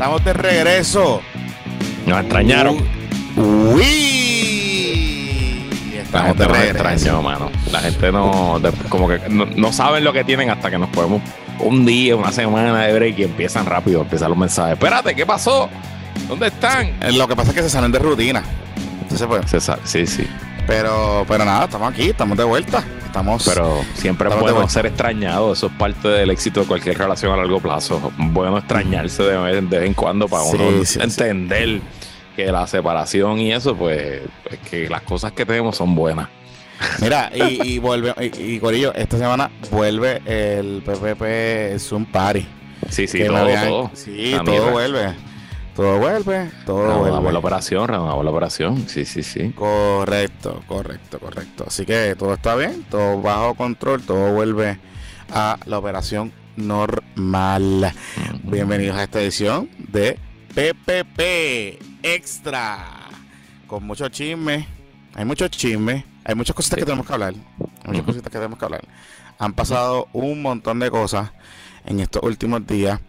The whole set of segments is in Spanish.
Estamos de regreso. Nos extrañaron. Uy. La Estamos gente de nos regreso. extrañó, mano. La gente no, como que no, no saben lo que tienen hasta que nos podemos un día, una semana de break y empiezan rápido, empiezan los mensajes. Espérate, ¿qué pasó? ¿Dónde están? Eh, Lo que pasa es que se salen de rutina. Entonces, pues, Se sa- Sí, sí. pero, pero nada, estamos aquí, estamos de vuelta. Estamos. Pero siempre es Estamos bueno ser extrañado. Eso es parte del éxito de cualquier relación a largo plazo. Bueno extrañarse de vez, de vez en cuando para Sí, uno sí, sí. entender que la separación y eso, pues, es que las cosas que tenemos son buenas. Mira, y, y vuelve, y, y Corillo, esta semana vuelve el PPP Zoom Party. Sí, sí, que todo, habían- todo. Sí, todo vuelve. Todo vuelve, todo vuelve. la operación, renovamos la operación. Sí, sí, sí. Correcto, correcto, correcto. Así que todo está bien, todo bajo control, todo vuelve a la operación normal. Bienvenidos a esta edición de PPP Extra. Con mucho chisme, hay muchos chismes, hay muchas cositas Sí. que tenemos que hablar. Hay muchas cositas que tenemos que hablar. Han pasado un montón de cosas en estos últimos días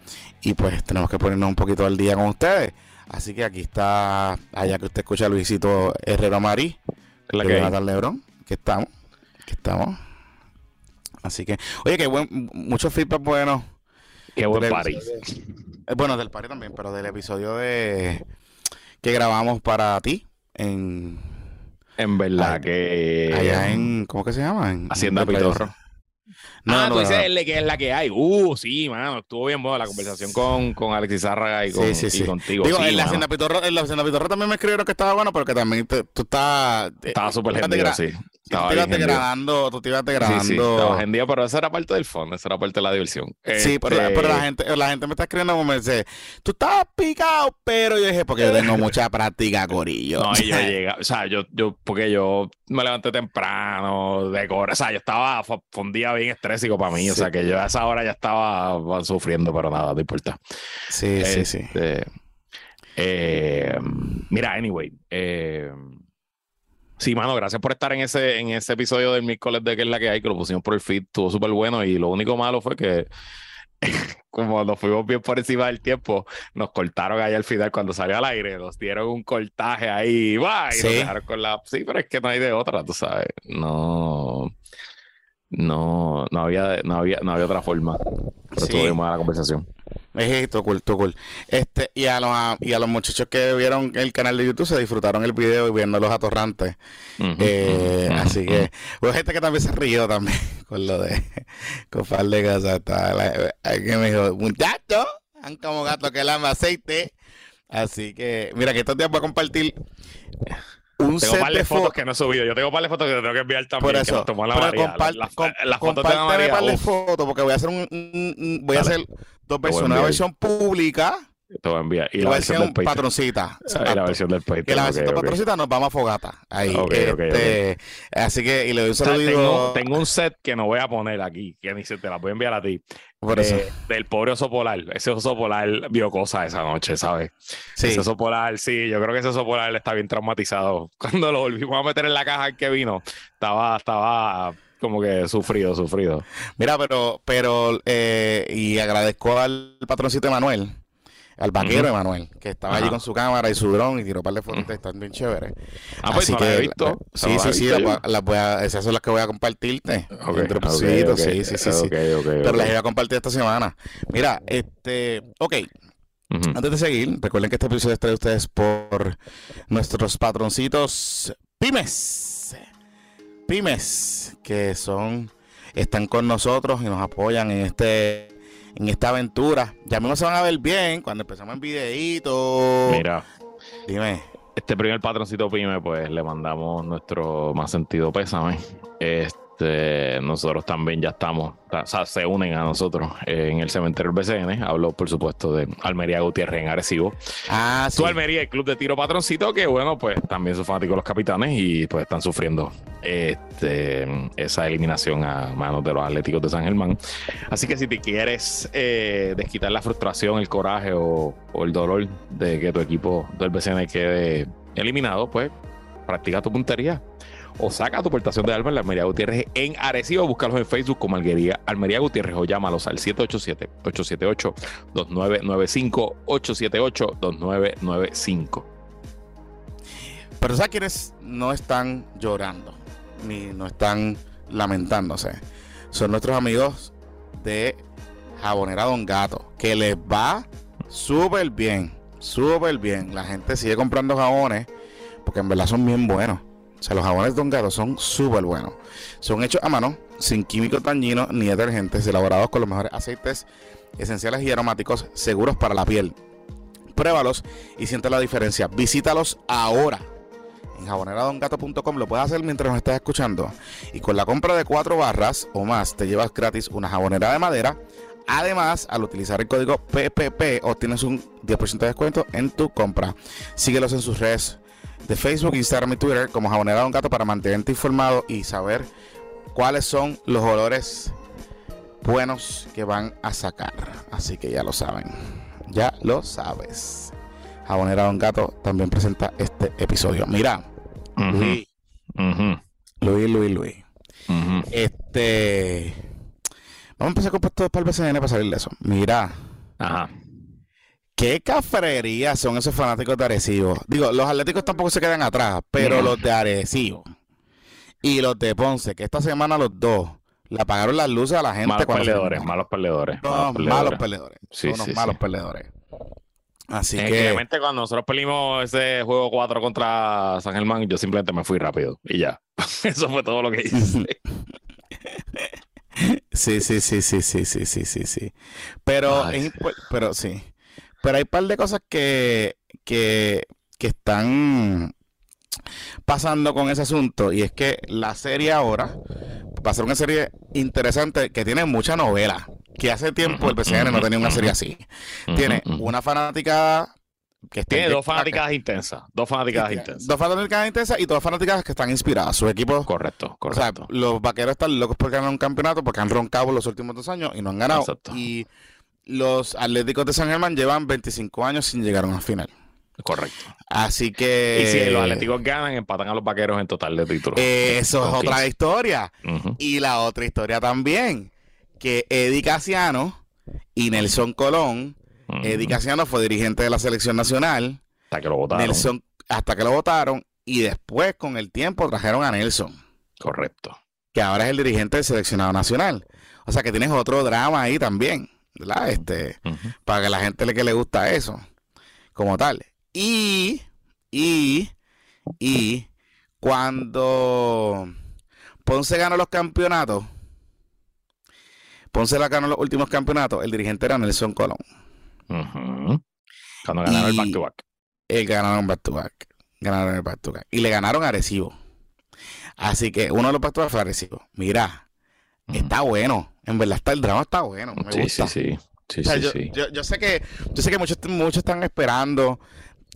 y pues tenemos que ponernos un poquito al día con ustedes. Así que aquí está, allá que usted escucha a Luisito Herrero Marí, la de que. Jonathan Lebron, que estamos, que estamos. Así que, oye, que buen, mucho feedback bueno. Qué buen party. episodio- eh, Bueno, del party también, pero del episodio de que grabamos para ti en En verdad que. allá en ¿cómo que se llama? En, Hacienda en Pitorro. No, ah, no, tú dices no. el de que es la que hay. Uh, sí, mano. Estuvo bien buena la conversación con, con Alexis Zárraga y, Sí, con, sí, y sí. contigo. Digo, sí, en la. Hacienda Pitorro, en la Hacienda Pitorro también me escribieron que estaba bueno, pero que también te- tú estás Estaba súper te gendido, gra- sí. Tú Estaba te ibas tú te ibas Sí, sí, estaba gendido, pero eso era parte del fondo, eso era parte de la diversión. Sí, pero, Este, pero la gente, la gente me está escribiendo como me dice, tú estabas picado, pero yo dije, porque yo tengo mucha práctica, Corillo. No, y yo llegué, o sea, yo, yo, porque yo me levanté temprano, de cor- o sea, yo estaba, fue un día bien estrésico para mí, o sea, que yo a esa hora ya estaba bueno, sufriendo, pero nada, no importa. sí, sí, sí. Este, eh, mira, anyway, eh, sí, mano, gracias por estar en ese, en ese episodio del miércoles de que es la que hay, que lo pusimos por el feed, estuvo súper bueno y lo único malo fue que como nos fuimos bien por encima del tiempo, nos cortaron ahí al final cuando salió al aire, nos dieron un cortaje ahí, y Sí. nos dejaron con la... Sí, pero es que no hay de otra, tú sabes, no... No, no había, no había, no había otra forma. Pero Sí. estuvo bien la conversación. Es todo cool, cool. Este, y a los, y a los muchachos que vieron el canal de YouTube se disfrutaron el video y viendo los atorrantes. Ujú, Eh, ujú, así ujú. que hubo gente que también se rió también con lo de con par de la- alguien me dijo, muchachos, han como gato que lama aceite. Así que, mira, que estos días voy a compartir un Tengo set par de de fotos fotos. que no he subido. Yo tengo par de fotos que te tengo que enviar también. Por que eso, nos tomó la María. compar- Las- fotos de María. par de fotos porque voy a hacer un, un- un- voy a hacer dos versiones, una versión pública te voy a enviar. Y y la la versión versión patroncita. Y la versión del Patreon. Que la versión patroncita nos vamos a fogata. Ahí. Ok, ok, este, Así que, y le doy un O sea, saludito. tengo, tengo un set que no voy a poner aquí, que ni se te la voy a enviar a ti. por eso. de- del pobre oso polar. Ese oso polar vio cosas esa noche, ¿sabes? Sí. Ese oso polar, sí, yo creo que ese oso polar está bien traumatizado. Cuando lo volvimos a meter en la caja que vino, estaba, estaba como que sufrido, sufrido. Mira, pero, pero, eh, y agradezco al patroncito Emanuel, al vaquero. Emanuel, que estaba allí con su cámara y su dron y tiró un par de fotos que están bien chéveres. Ah, pues Así no la he que, visto. sí, sí, sí, las, voy a- voy esas son las que voy a compartirte. Ok, en dropsitos, ok, ok, sí, sí, sí, sí. Pero las iba a compartir esta semana. Mira, este, ok, antes de seguir, recuerden que este episodio es traído a ustedes por nuestros patroncitos Pymes. Pymes, que son, están con nosotros y nos apoyan en este, en esta aventura. Ya mismo se van a ver bien cuando empezamos en videíto. Mira, Dime. este primer patroncito pyme, pues le mandamos nuestro más sentido pésame. Este, nosotros también ya estamos, o sea, se unen a nosotros en el cementerio del BCN. Hablo, por supuesto, de Almería Gutiérrez en Arecibo. Ah, sí. Su Almería, el club de tiro patroncito, que bueno, pues también son fanáticos los capitanes y pues están sufriendo este, esa eliminación a manos de los Atléticos de San Germán. Así que si te quieres eh, desquitar la frustración, el coraje o, o el dolor de que tu equipo del BCN quede eliminado, pues practica tu puntería. O saca tu portación de alma en la Almería Gutiérrez en Arecibo. Búscalos en Facebook como Almería, Almería Gutiérrez o llámalos al 787-878-2995, 878-2995. Pero ¿sabes quiénes no están llorando? Ni no están lamentándose. Son nuestros amigos de Jabonera Don Gato, que les va súper bien, súper bien. La gente sigue comprando jabones porque en verdad son bien buenos. O sea, los jabones Don Gato son súper buenos. Son hechos a mano, sin químicos dañinos ni detergentes, elaborados con los mejores aceites esenciales y aromáticos seguros para la piel. Pruébalos y siente la diferencia. Visítalos ahora en jaboneradongato.com. Lo puedes hacer mientras nos estás escuchando. Y con la compra de cuatro barras o más, te llevas gratis una jabonera de madera. Además, al utilizar el código PPP, obtienes un 10% de descuento en tu compra. Síguelos en sus redes de Facebook, Instagram y Twitter como Jabonera Don Gato para mantenerte informado y saber cuáles son los olores buenos que van a sacar. Así que ya lo saben. Ya lo sabes. Jabonera Don Gato también presenta este episodio. Mira, Luis, Luis, Luis, Luis. Este. Vamos a empezar con puestos para el BCN para salir de eso. Mira. Ajá. ¿Qué cafrería son esos fanáticos de Arecibo? Digo, los atléticos tampoco se quedan atrás, pero los de Arecibo y los de Ponce, que esta semana los dos le apagaron las luces a la gente. Malos perdedores, malos perdedores. No, malos perdedores. Sí, son unos malos perdedores. Así es que. Obviamente, cuando nosotros perdimos ese juego 4 contra San Germán, yo simplemente me fui rápido y ya. Eso fue todo lo que hice. sí, sí, sí, sí, sí, sí, sí, sí, sí. Pero, pero sí. Pero hay un par de cosas que, que, que están pasando con ese asunto y es que la serie ahora va a ser una serie interesante que tiene mucha novela que hace tiempo el PCN no tenía una serie así. Tiene una fanática que tiene dos fanáticas intensas dos fanáticas intensas. dos fanáticas intensas y dos fanáticas que están inspiradas. Sus equipos correcto correcto. los vaqueros están locos por ganar un campeonato porque han roncado los últimos dos años y no han ganado. Y los Atléticos de San Germán llevan 25 años sin llegar a una final. Correcto. Así que. Y si los Atléticos ganan, empatan a los vaqueros en total de títulos. eso es otra historia. Y la otra historia también: que Eddie Casiano y Nelson Colón. Eddie Casiano fue dirigente de la selección nacional. Hasta que lo votaron. Nelson, hasta que lo votaron. Y después, con el tiempo, trajeron a Nelson. Correcto. Que ahora es el dirigente del seleccionado nacional. O sea que tienes otro drama ahí también. ¿Verdad? Este, para que la gente le que le gusta eso, como tal. Y, y, y, cuando Ponce ganó los campeonatos, Ponce la ganó los últimos campeonatos, el dirigente era Nelson Colón. Cuando ganaron el back to back. El ganaron back to back. Ganaron el back to back. Y le ganaron a Arecibo. Así que uno de los back to back fue Arecibo. Mira, está bueno. En verdad está el drama está bueno. Me sí, gusta. sí, sí. sí, yo, yo, sé que yo sé que muchos, muchos están esperando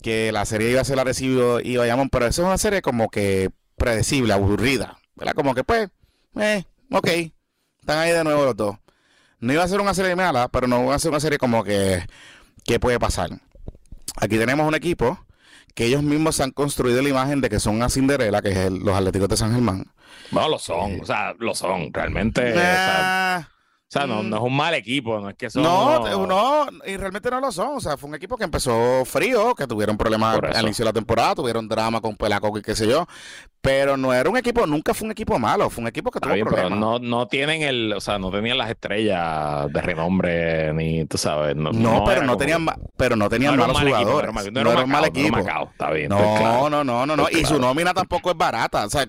que la serie iba a ser la recibo y vayamos, pero eso es una serie como que predecible, aburrida. ¿Verdad? Como que pues, eh, ok, están ahí de nuevo los dos. No iba a ser una serie mala, pero no iba a ser una serie como que, ¿qué puede pasar? Aquí tenemos un equipo que ellos mismos han construido la imagen de que son una Cinderela, que es los Atléticos de San Germán. No, lo son, eh, o sea, lo son, realmente. O sea, no, no, es un mal equipo, no es que son. No, no, y realmente no lo son. O sea, fue un equipo que empezó frío, que tuvieron problemas al inicio de la temporada, tuvieron drama con Pelaco y qué sé yo. Pero no era un equipo, nunca fue un equipo malo, fue un equipo que tuvo bien, problemas. Pero no, no tienen el, o sea, no tenían las estrellas de renombre, ni tú sabes. No, no, pero, no tenían, pero no tenían malos jugadores. no, era un mal equipo. está bien, no, no, no, no, no. Y su nómina tampoco es barata. O sea,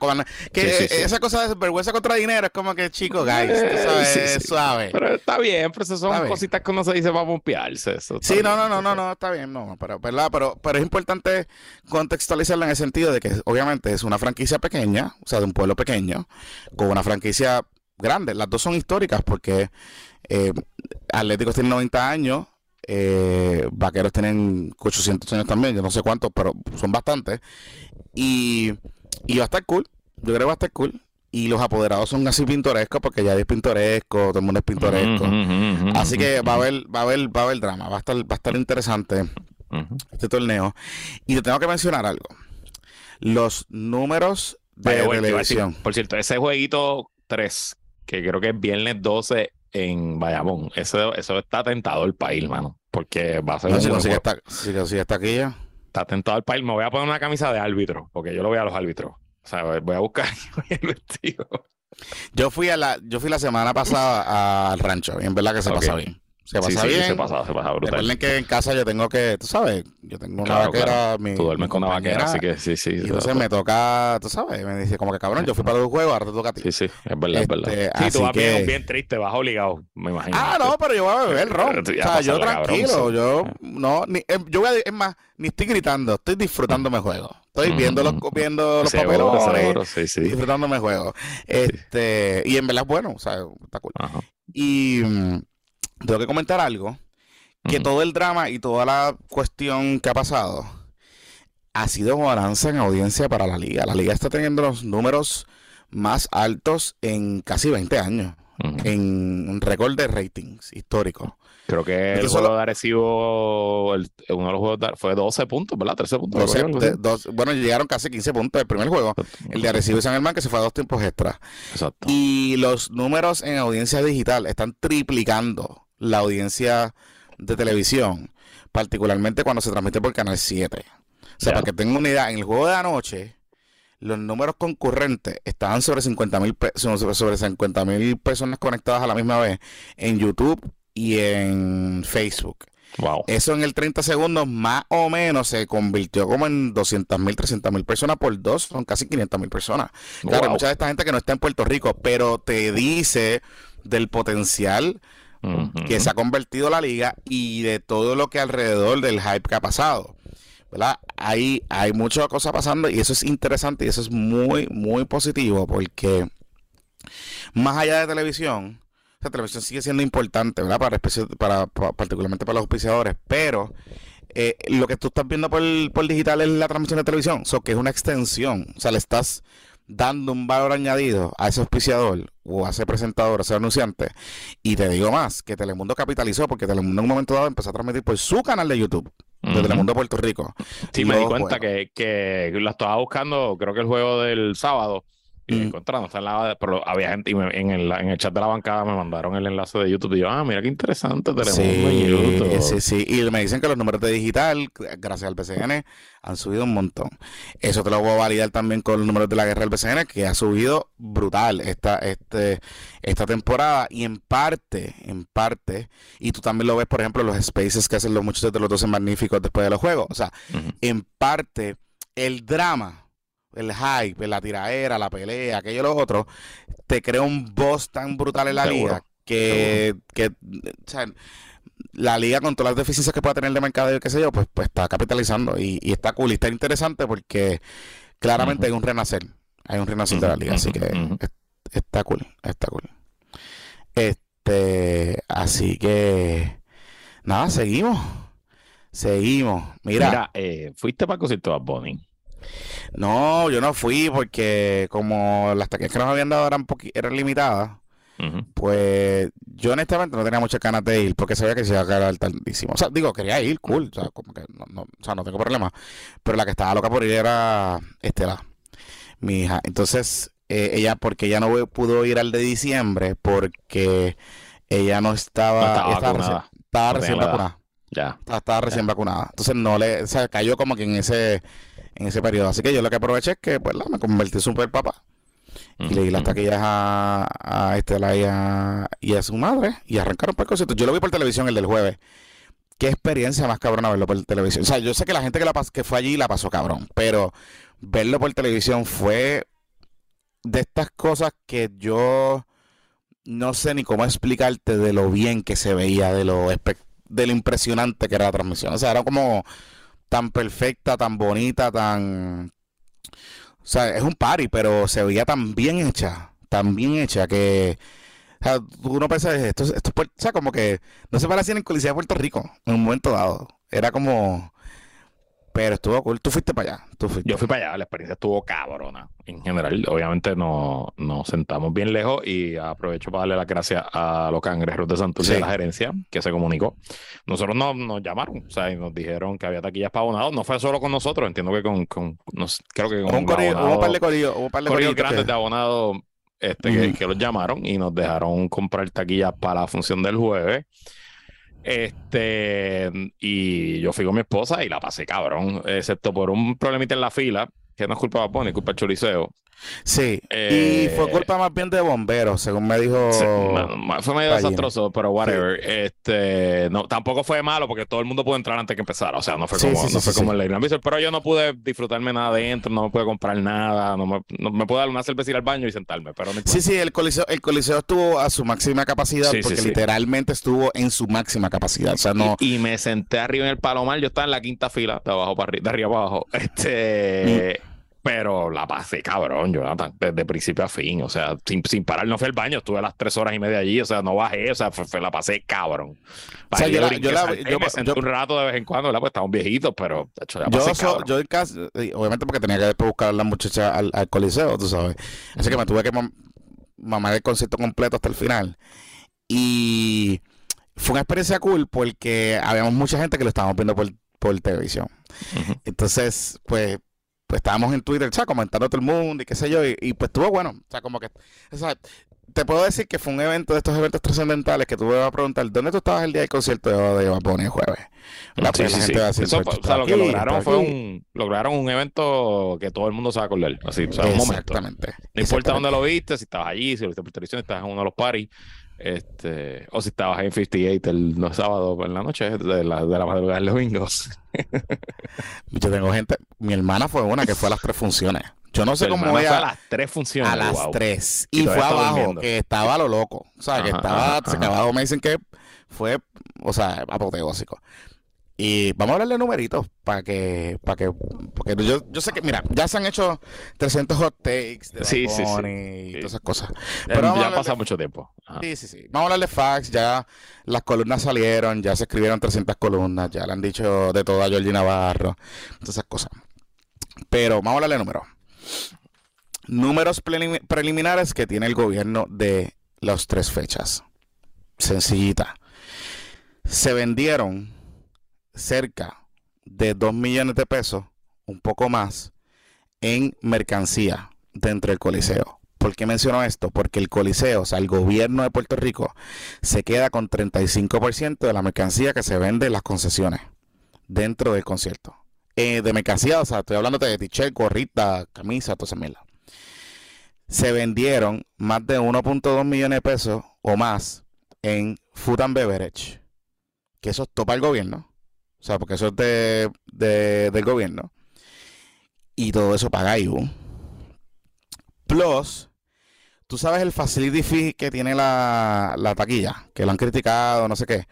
que esa cosa de vergüenza contra dinero es como que, chico, guys, tú sabes, suave. Pero está bien, pero eso son cositas que uno se dice para pompearse. Eso sí, no, no, no, no, no, está bien, no, pero, ¿verdad? Pero, pero es importante contextualizarla en el sentido de que obviamente es una franquicia pequeña, o sea, de un pueblo pequeño, con una franquicia grande. Las dos son históricas porque eh, Atléticos tienen 90 años, eh, Vaqueros tienen 800 años también, yo no sé cuántos, pero son bastantes. Y, y va a estar cool, yo creo que va a estar cool. Y los apoderados son así pintorescos porque ya es pintoresco, todo el mundo es pintoresco. así que va a haber, va a haber, va a haber drama, va a estar, va a estar interesante este torneo. Y te tengo que mencionar algo los números de decir, televisión. por cierto, ese jueguito 3, que creo que es viernes 12 en Bayamón, eso, eso está tentado el país, hermano. Porque va a ser No, un si consigue esta, si consigue esta aquí ya. Está tentado el país. Me voy a poner una camisa de árbitro, porque yo lo veo a los árbitros. O sea, voy a buscar el vestido. Yo fui a la, yo fui la semana pasada al rancho y en verdad que se Ok. pasa bien. Se Sí, pasa sí, bien. se pasa, se pasa brutal. Recuerden que en casa yo tengo que, tú sabes, yo tengo una Claro, vaquera, claro. mi, Tú duermes mi con una vaquera, así que sí, sí. Y sí, entonces sí. me toca, tú sabes, me dice como que cabrón, yo fui para tu juego, ahora te toca a ti. Sí, sí, es verdad, es verdad. Este, Sí, así tú vas bien, que- bien triste, vas obligado, me imagino. Ah, no, pero yo voy a beber ron. O sea, yo cabrón, tranquilo, sí. yo no, ni, eh, yo voy a, es más, ni estoy gritando, estoy disfrutándome juego. Estoy viendo los, Mm. viendo los Seguro, papelones, seguro, sí, sí. disfrutándome el juego. Este, y en verdad es bueno, o sea, está cool. Ajá. Y mm, tengo que comentar algo, que todo el drama y toda la cuestión que ha pasado ha sido bonanza en audiencia para la liga. La liga está teniendo los números más altos en casi 20 años, en un récord de ratings histórico. Creo que el juego de Arecibo, el- uno de los juegos de- fue 12 puntos, ¿verdad? 13 puntos. De- bueno, llegaron casi 15 puntos el primer juego. El de Arecibo y San Germán que se fue a dos tiempos extra. Exacto. Y los números en audiencia digital están triplicando la audiencia de televisión, particularmente cuando se transmite por Canal 7. O sea, para que tengan una idea, en el juego de anoche, los números concurrentes estaban sobre 50 mil sobre 50 mil personas conectadas a la misma vez en YouTube y en Facebook. Wow. Eso en el 30 segundos más o menos se convirtió como en 200 mil, 300 mil personas por dos, son casi 500 mil personas. Claro, Wow. mucha de esta gente que no está en Puerto Rico, pero te dice del potencial Que se ha convertido la liga y de todo lo que alrededor del hype que ha pasado. ¿verdad? Hay, hay muchas cosas pasando y eso es interesante y eso es muy, muy positivo porque más allá de televisión, la televisión sigue siendo importante, ¿verdad? Para, para, pa- particularmente para los auspiciadores, pero eh, lo que tú estás viendo por, por digital es la transmisión de televisión, so que es una extensión, o sea, le estás dando un valor añadido a ese auspiciador o a ese presentador, a ese anunciante. Y te digo más, que Telemundo capitalizó porque Telemundo en un momento dado empezó a transmitir por su canal de YouTube, de. Telemundo Puerto Rico. Sí, me di cuenta que, que la estaba buscando, creo que el juego del sábado, y Mm. encontrando, está en la, pero había gente, y me- en, el, en el chat de la bancada me mandaron el enlace de YouTube, y yo, ah, mira qué interesante, YouTube. Sí, sí, sí. Y me dicen que los números de digital, gracias al BCN, han subido un montón. Eso te lo voy a validar también con los números de la guerra del BCN, que ha subido brutal esta, este, esta temporada. Y en parte, en parte, y tú también lo ves, por ejemplo, los spaces que hacen los muchachos de los 12 magníficos después de los juegos. O sea, en parte, el drama, el hype, la tiraera, la pelea, aquello y lo otro, te crea un boss tan brutal en la Seguro, liga que, que o sea, la liga con todas las deficiencias que pueda tener de mercado y qué sé yo, pues, pues está capitalizando y, y está cool y está interesante porque claramente hay un renacer, hay un renacer de la liga, así que es- está cool, está cool. Este, así que nada, seguimos. Seguimos. Mira, Mira, eh, fuiste para el concierto de Bunny. No, yo no fui porque como las taquillas que nos habían dado eran, eran limitadas, Ujú. pues yo honestamente no tenía muchas ganas de ir porque sabía que se iba a quedar tardísimo. O sea, digo, quería ir, cool, o sea, como que no, no, o sea, no tengo problema. Pero la que estaba loca por ir era Estela, mi hija. Entonces, eh, ella, porque ella no pudo ir al de diciembre porque ella no estaba, No estaba estaba vacunada. recién, estaba No vacunada. Ya. Estaba, estaba recién vacunada. Entonces no le, o sea, cayó como que en ese, en ese periodo. Así que yo lo que aproveché es que, pues, la, me convertí en super papá. Y le di las taquillas a, a Estela y a, y a su madre y arrancaron para el concierto. Yo lo vi por televisión el del jueves. Qué experiencia más cabrona verlo por televisión. O sea, yo sé que la gente que, la que fue allí la pasó cabrón, pero verlo por televisión fue de estas cosas que yo no sé ni cómo explicarte de lo bien que se veía, de lo, de lo impresionante que era la transmisión. O sea, era como tan perfecta, tan bonita, tan... O sea, es un party, pero se veía tan bien hecha, tan bien hecha que... O sea, tú no pensas, esto, es- esto o sea, como que no se parecía en el Coliseo de Puerto Rico en un momento dado. Era como... Pero estuvo cool. Tú fuiste para allá. Tú fuiste. Yo fui para allá, la experiencia estuvo cabrona. En general, obviamente no, nos sentamos bien lejos y aprovecho para darle las gracias a los cangrejeros de Santurce de la gerencia que se comunicó. Nosotros no, nos llamaron, o sea, y nos dijeron que había taquillas para abonados. No fue solo con nosotros, entiendo que con, con creo que con un, un par de corillos, un par de grandes de abonados este, que, que los llamaron y nos dejaron comprar taquillas para la función del jueves. Este, y yo fui con mi esposa y la pasé cabrón, excepto por un problemita en la fila, que no es culpa de Pony, es culpa del. Sí, y fue eh, culpa más bien de bomberos, según me dijo. fue medio desastroso, pero whatever. Este, no, tampoco fue malo porque todo el mundo pudo entrar antes que empezara. O sea, no fue como, no fue como el Leyland pero yo no pude disfrutarme nada adentro, no me pude comprar nada, no me, no me pude dar una cervecita al baño y sentarme. Pero sí, sí, el coliseo, el coliseo estuvo a su máxima capacidad porque literalmente estuvo en su máxima capacidad. O sea, no. Y, me senté arriba en el palomar, yo estaba en la quinta fila, de abajo para arriba, de arriba abajo. Este. Pero la pasé cabrón, Jonathan, desde principio a fin. O sea, sin, sin parar, no fue al baño, estuve las tres horas y media allí, o sea, no bajé, o sea, fue, la pasé cabrón. O sea, yo, la, yo, la, yo, me senté un rato de vez en cuando, ¿verdad? Pues estamos viejitos, pero hecho, la pasé yo, yo en casa, obviamente porque tenía que después buscar a la muchacha al, al, coliseo, tú sabes. Así que me tuve que mamar el concierto completo hasta el final. Y fue una experiencia cool porque habíamos mucha gente que lo estábamos viendo por, por televisión. Entonces, pues pues estábamos en Twitter, sea, comentando a todo el mundo y qué sé yo, y, pues estuvo bueno, o sea, como que, o sea, te puedo decir que fue un evento de estos eventos trascendentales que tuve a preguntar, ¿dónde tú estabas el día del concierto de, de el jueves? La sí, sí, sí. Eso, o sea, lo que lograron fue un, lograron un evento que todo el mundo sabe él, así, o sea, un momento. Exactamente. No importa dónde lo viste, si estabas allí, si lo viste por televisión, si estabas en uno de los parties, este, o si estabas en 58 el, sábado en la noche de la, de la madrugada del domingo. Yo tengo gente, mi hermana fue una que fue a las tres funciones. Yo no sé cómo ella. a las tres funciones. A las tres. Y, fue abajo, que estaba a lo loco. O sea, que estaba, se abajo me dicen que fue, o sea, apoteósico. Y vamos a hablar de numeritos para que, para que, porque yo, yo sé que, mira, ya se han hecho 300 hot takes de sí, sí, sí, y todas esas cosas. Pero ya ha pasado mucho tiempo. Sí, sí, sí. Vamos a hablar de facts, ya las columnas salieron, ya se escribieron 300 columnas, ya le han dicho de todo a Georgie Navarro, todas esas cosas. Pero vamos a hablar de números. Números preliminares que tiene el gobierno de las tres fechas. Sencillita. Se vendieron cerca de 2 millones de pesos, un poco más, en mercancía dentro del Coliseo. ¿Por qué menciono esto? Porque el Coliseo, o sea, el gobierno de Puerto Rico, se queda con 35% de la mercancía que se vende en las concesiones dentro del concierto. Eh, de mercancía, o sea, estoy hablando de t-shirt, gorrita, camisa, toda esa mierda. Se vendieron más de 1.2 millones de pesos o más en Food and Beverage, que eso topa el gobierno. O sea, porque eso es de, del gobierno. Y todo eso paga IBU. Plus, tú sabes el facility fee que tiene la, la taquilla, que lo han criticado, no sé qué.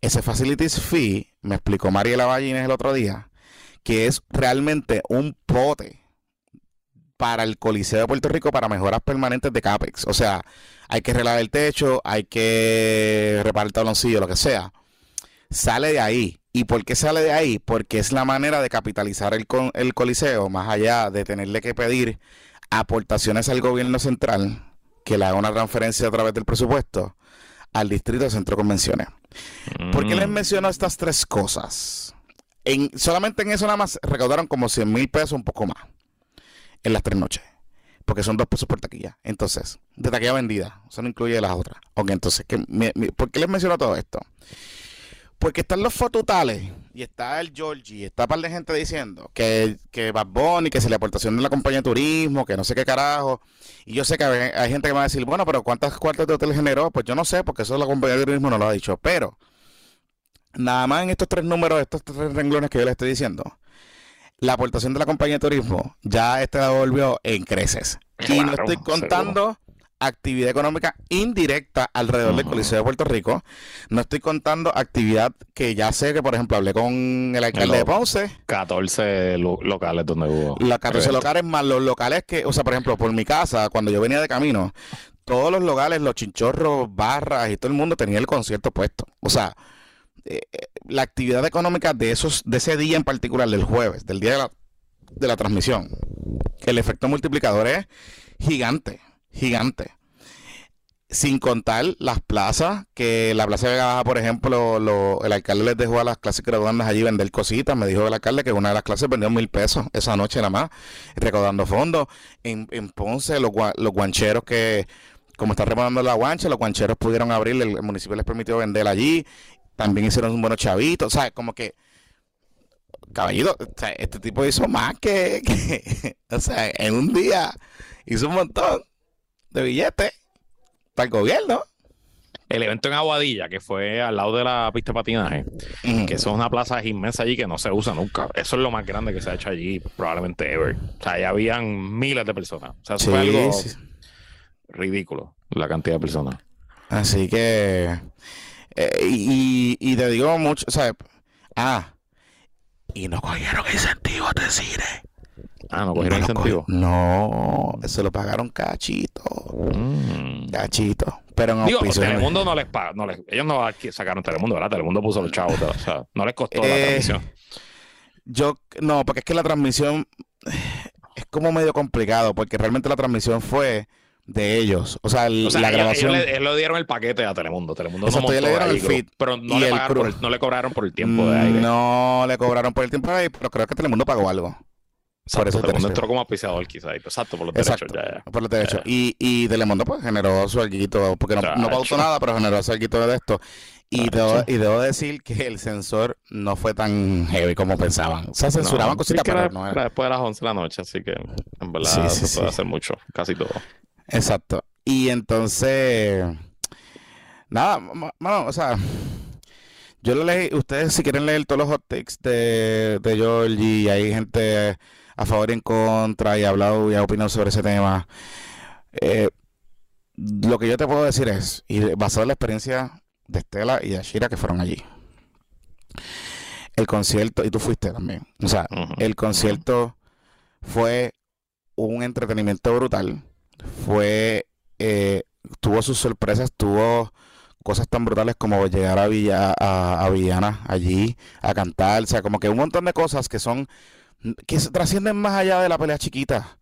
Ese facility fee, me explicó Mariela Ballines el otro día, que es realmente un pote para el Coliseo de Puerto Rico para mejoras permanentes de CAPEX. O sea, hay que arreglar el techo, hay que reparar el tabloncillo, lo que sea. Sale de ahí. ¿Y por qué sale de ahí? Porque es la manera de capitalizar el, el coliseo, más allá de tenerle que pedir aportaciones al gobierno central, que le haga una transferencia a través del presupuesto, al distrito de centro convenciones. ¿Por qué les mm. menciono estas tres cosas? En, solamente en eso nada más recaudaron como 100 mil pesos, un poco más, en las tres noches. Porque son dos pesos por taquilla. Entonces, de taquilla vendida. Eso no incluye las otras. Ok, entonces, ¿qué, ¿por qué les menciono todo esto? Porque están los fotutales y está el Georgie y está un par de gente diciendo que, que Bad Bunny, que se le aportación de la compañía de turismo, que no sé qué carajo. Y yo sé que hay, gente que va a decir, bueno, pero ¿cuántas cuartos de hotel generó? Pues yo no sé, porque eso la compañía de turismo no lo ha dicho. Pero, nada más en estos tres números, estos tres renglones que yo le estoy diciendo, la aportación de la compañía de turismo ya este la volvió en creces. y no estoy contando actividad económica indirecta alrededor del Coliseo de Puerto Rico. No estoy contando actividad que ya sé que, por ejemplo, hablé con el alcalde de Ponce. 14 locales donde hubo. Las 14 locales más los locales que, o sea, por ejemplo, por mi casa, cuando yo venía de camino, todos los locales, los chinchorros, barras y todo el mundo tenía el concierto puesto. O sea, eh, eh, la actividad económica de esos, de ese día en particular, del jueves, del día de la, de la transmisión, el efecto multiplicador es gigante, gigante. Sin contar las plazas, que la Plaza de Vega Baja, por ejemplo, lo, el alcalde les dejó a las clases graduandas allí vender cositas. Me dijo el alcalde que una de las clases vendió mil pesos esa noche nada más, recaudando fondos. En, en Ponce, los, los guancheros que, como está remodelando la guancha, los guancheros pudieron abrir, el, municipio les permitió vender allí. También hicieron un buenos chavitos. O sea, como que caballito, este tipo hizo más que, que, o sea, en un día hizo un montón de billetes para el gobierno. El evento en Aguadilla, que fue al lado de la pista de patinaje, que eso es una plaza inmensa allí que no se usa nunca. Eso es lo más grande que se ha hecho allí, probablemente ever. O sea, ya habían miles de personas. O sea, eso fue algo ridículo, la cantidad de personas. Así que, eh, y, y, te digo mucho, o sea, ah, y no cogieron incentivos de cine. Ah, no cogieron incentivo. No, eso lo pagaron cachito. Mm. Cachito. Pero en Digo, Telemundo no les paga, no les, ellos no sacaron Telemundo, ¿verdad? Telemundo puso los chavos, o sea, no les costó la eh, transmisión. Yo, no, porque es que la transmisión es como medio complicado, porque realmente la transmisión fue de ellos. O sea, la grabación. Ellos, le, dieron el paquete a Telemundo. Telemundo no le dieron el feed. Pero no le, no le cobraron por el tiempo de aire. No le cobraron por el tiempo de aire, pero creo que Telemundo pagó algo. Por eso Telemundo entró como auspiciador quizás. Exacto, por los derechos. Ya, Por los derechos. Y, y Telemundo pues generó su alguito, porque no, no pautó nada, pero generó su alguito de esto. Y debo, y debo, decir que el sensor no fue tan heavy como pensaban. O sea, censuraban cositas, pero no era. después de las 11 de la noche, así que en verdad se puede hacer mucho, casi todo. Exacto. Y entonces, nada, bueno, o sea, yo lo leí, ustedes si quieren leer todos los hot takes de, de George y hay gente a favor y en contra y ha hablado y ha opinado sobre ese tema. Eh, lo que yo te puedo decir es, y basado en la experiencia de Estela y de Ashira que fueron allí, el concierto, y tú fuiste también, o sea, el concierto fue un entretenimiento brutal fue, eh, tuvo sus sorpresas, tuvo cosas tan brutales como llegar a, Villa, a, Villana allí a cantar, o sea, como que un montón de cosas que son, que se trascienden más allá de la pelea chiquita.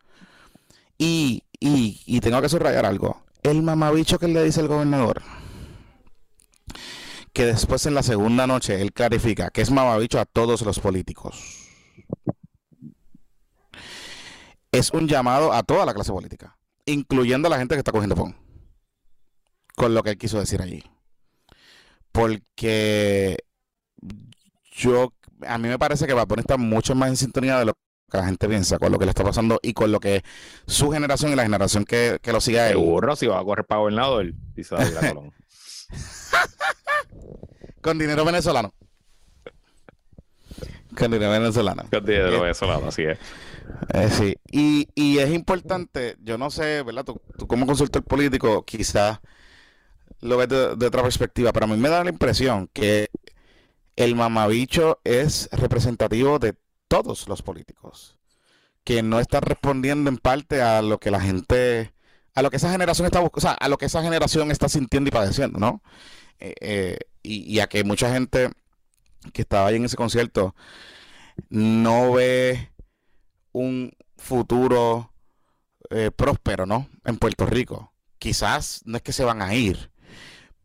Y, y, y tengo que subrayar algo, el mamabicho que le dice el gobernador, que después en la segunda noche él clarifica que es mamabicho a todos los políticos. Es un llamado a toda la clase política incluyendo a la gente que está cogiendo phone. Con lo que él quiso decir allí. Porque yo, a mí me parece que va a poner estar mucho más en sintonía de lo que la gente piensa, con lo que le está pasando y con lo que su generación y la generación que, lo sigue a él. Seguro, si va a correr para gobernador ir a Colón. con dinero venezolano. Con dinero venezolano. Con dinero venezolano, así es. Eh, sí, y, y, es importante, yo no sé, ¿verdad? Tú, como consultor político quizás lo ves de, otra perspectiva, pero a mí me da la impresión que el mamabicho es representativo de todos los políticos, que no está respondiendo en parte a lo que la gente, a lo que esa generación está buscando, o sea, a lo que esa generación está sintiendo y padeciendo, ¿no? Eh, eh, y, y a que mucha gente que estaba ahí en ese concierto no ve un futuro eh, próspero, ¿no? En Puerto Rico. Quizás no es que se van a ir,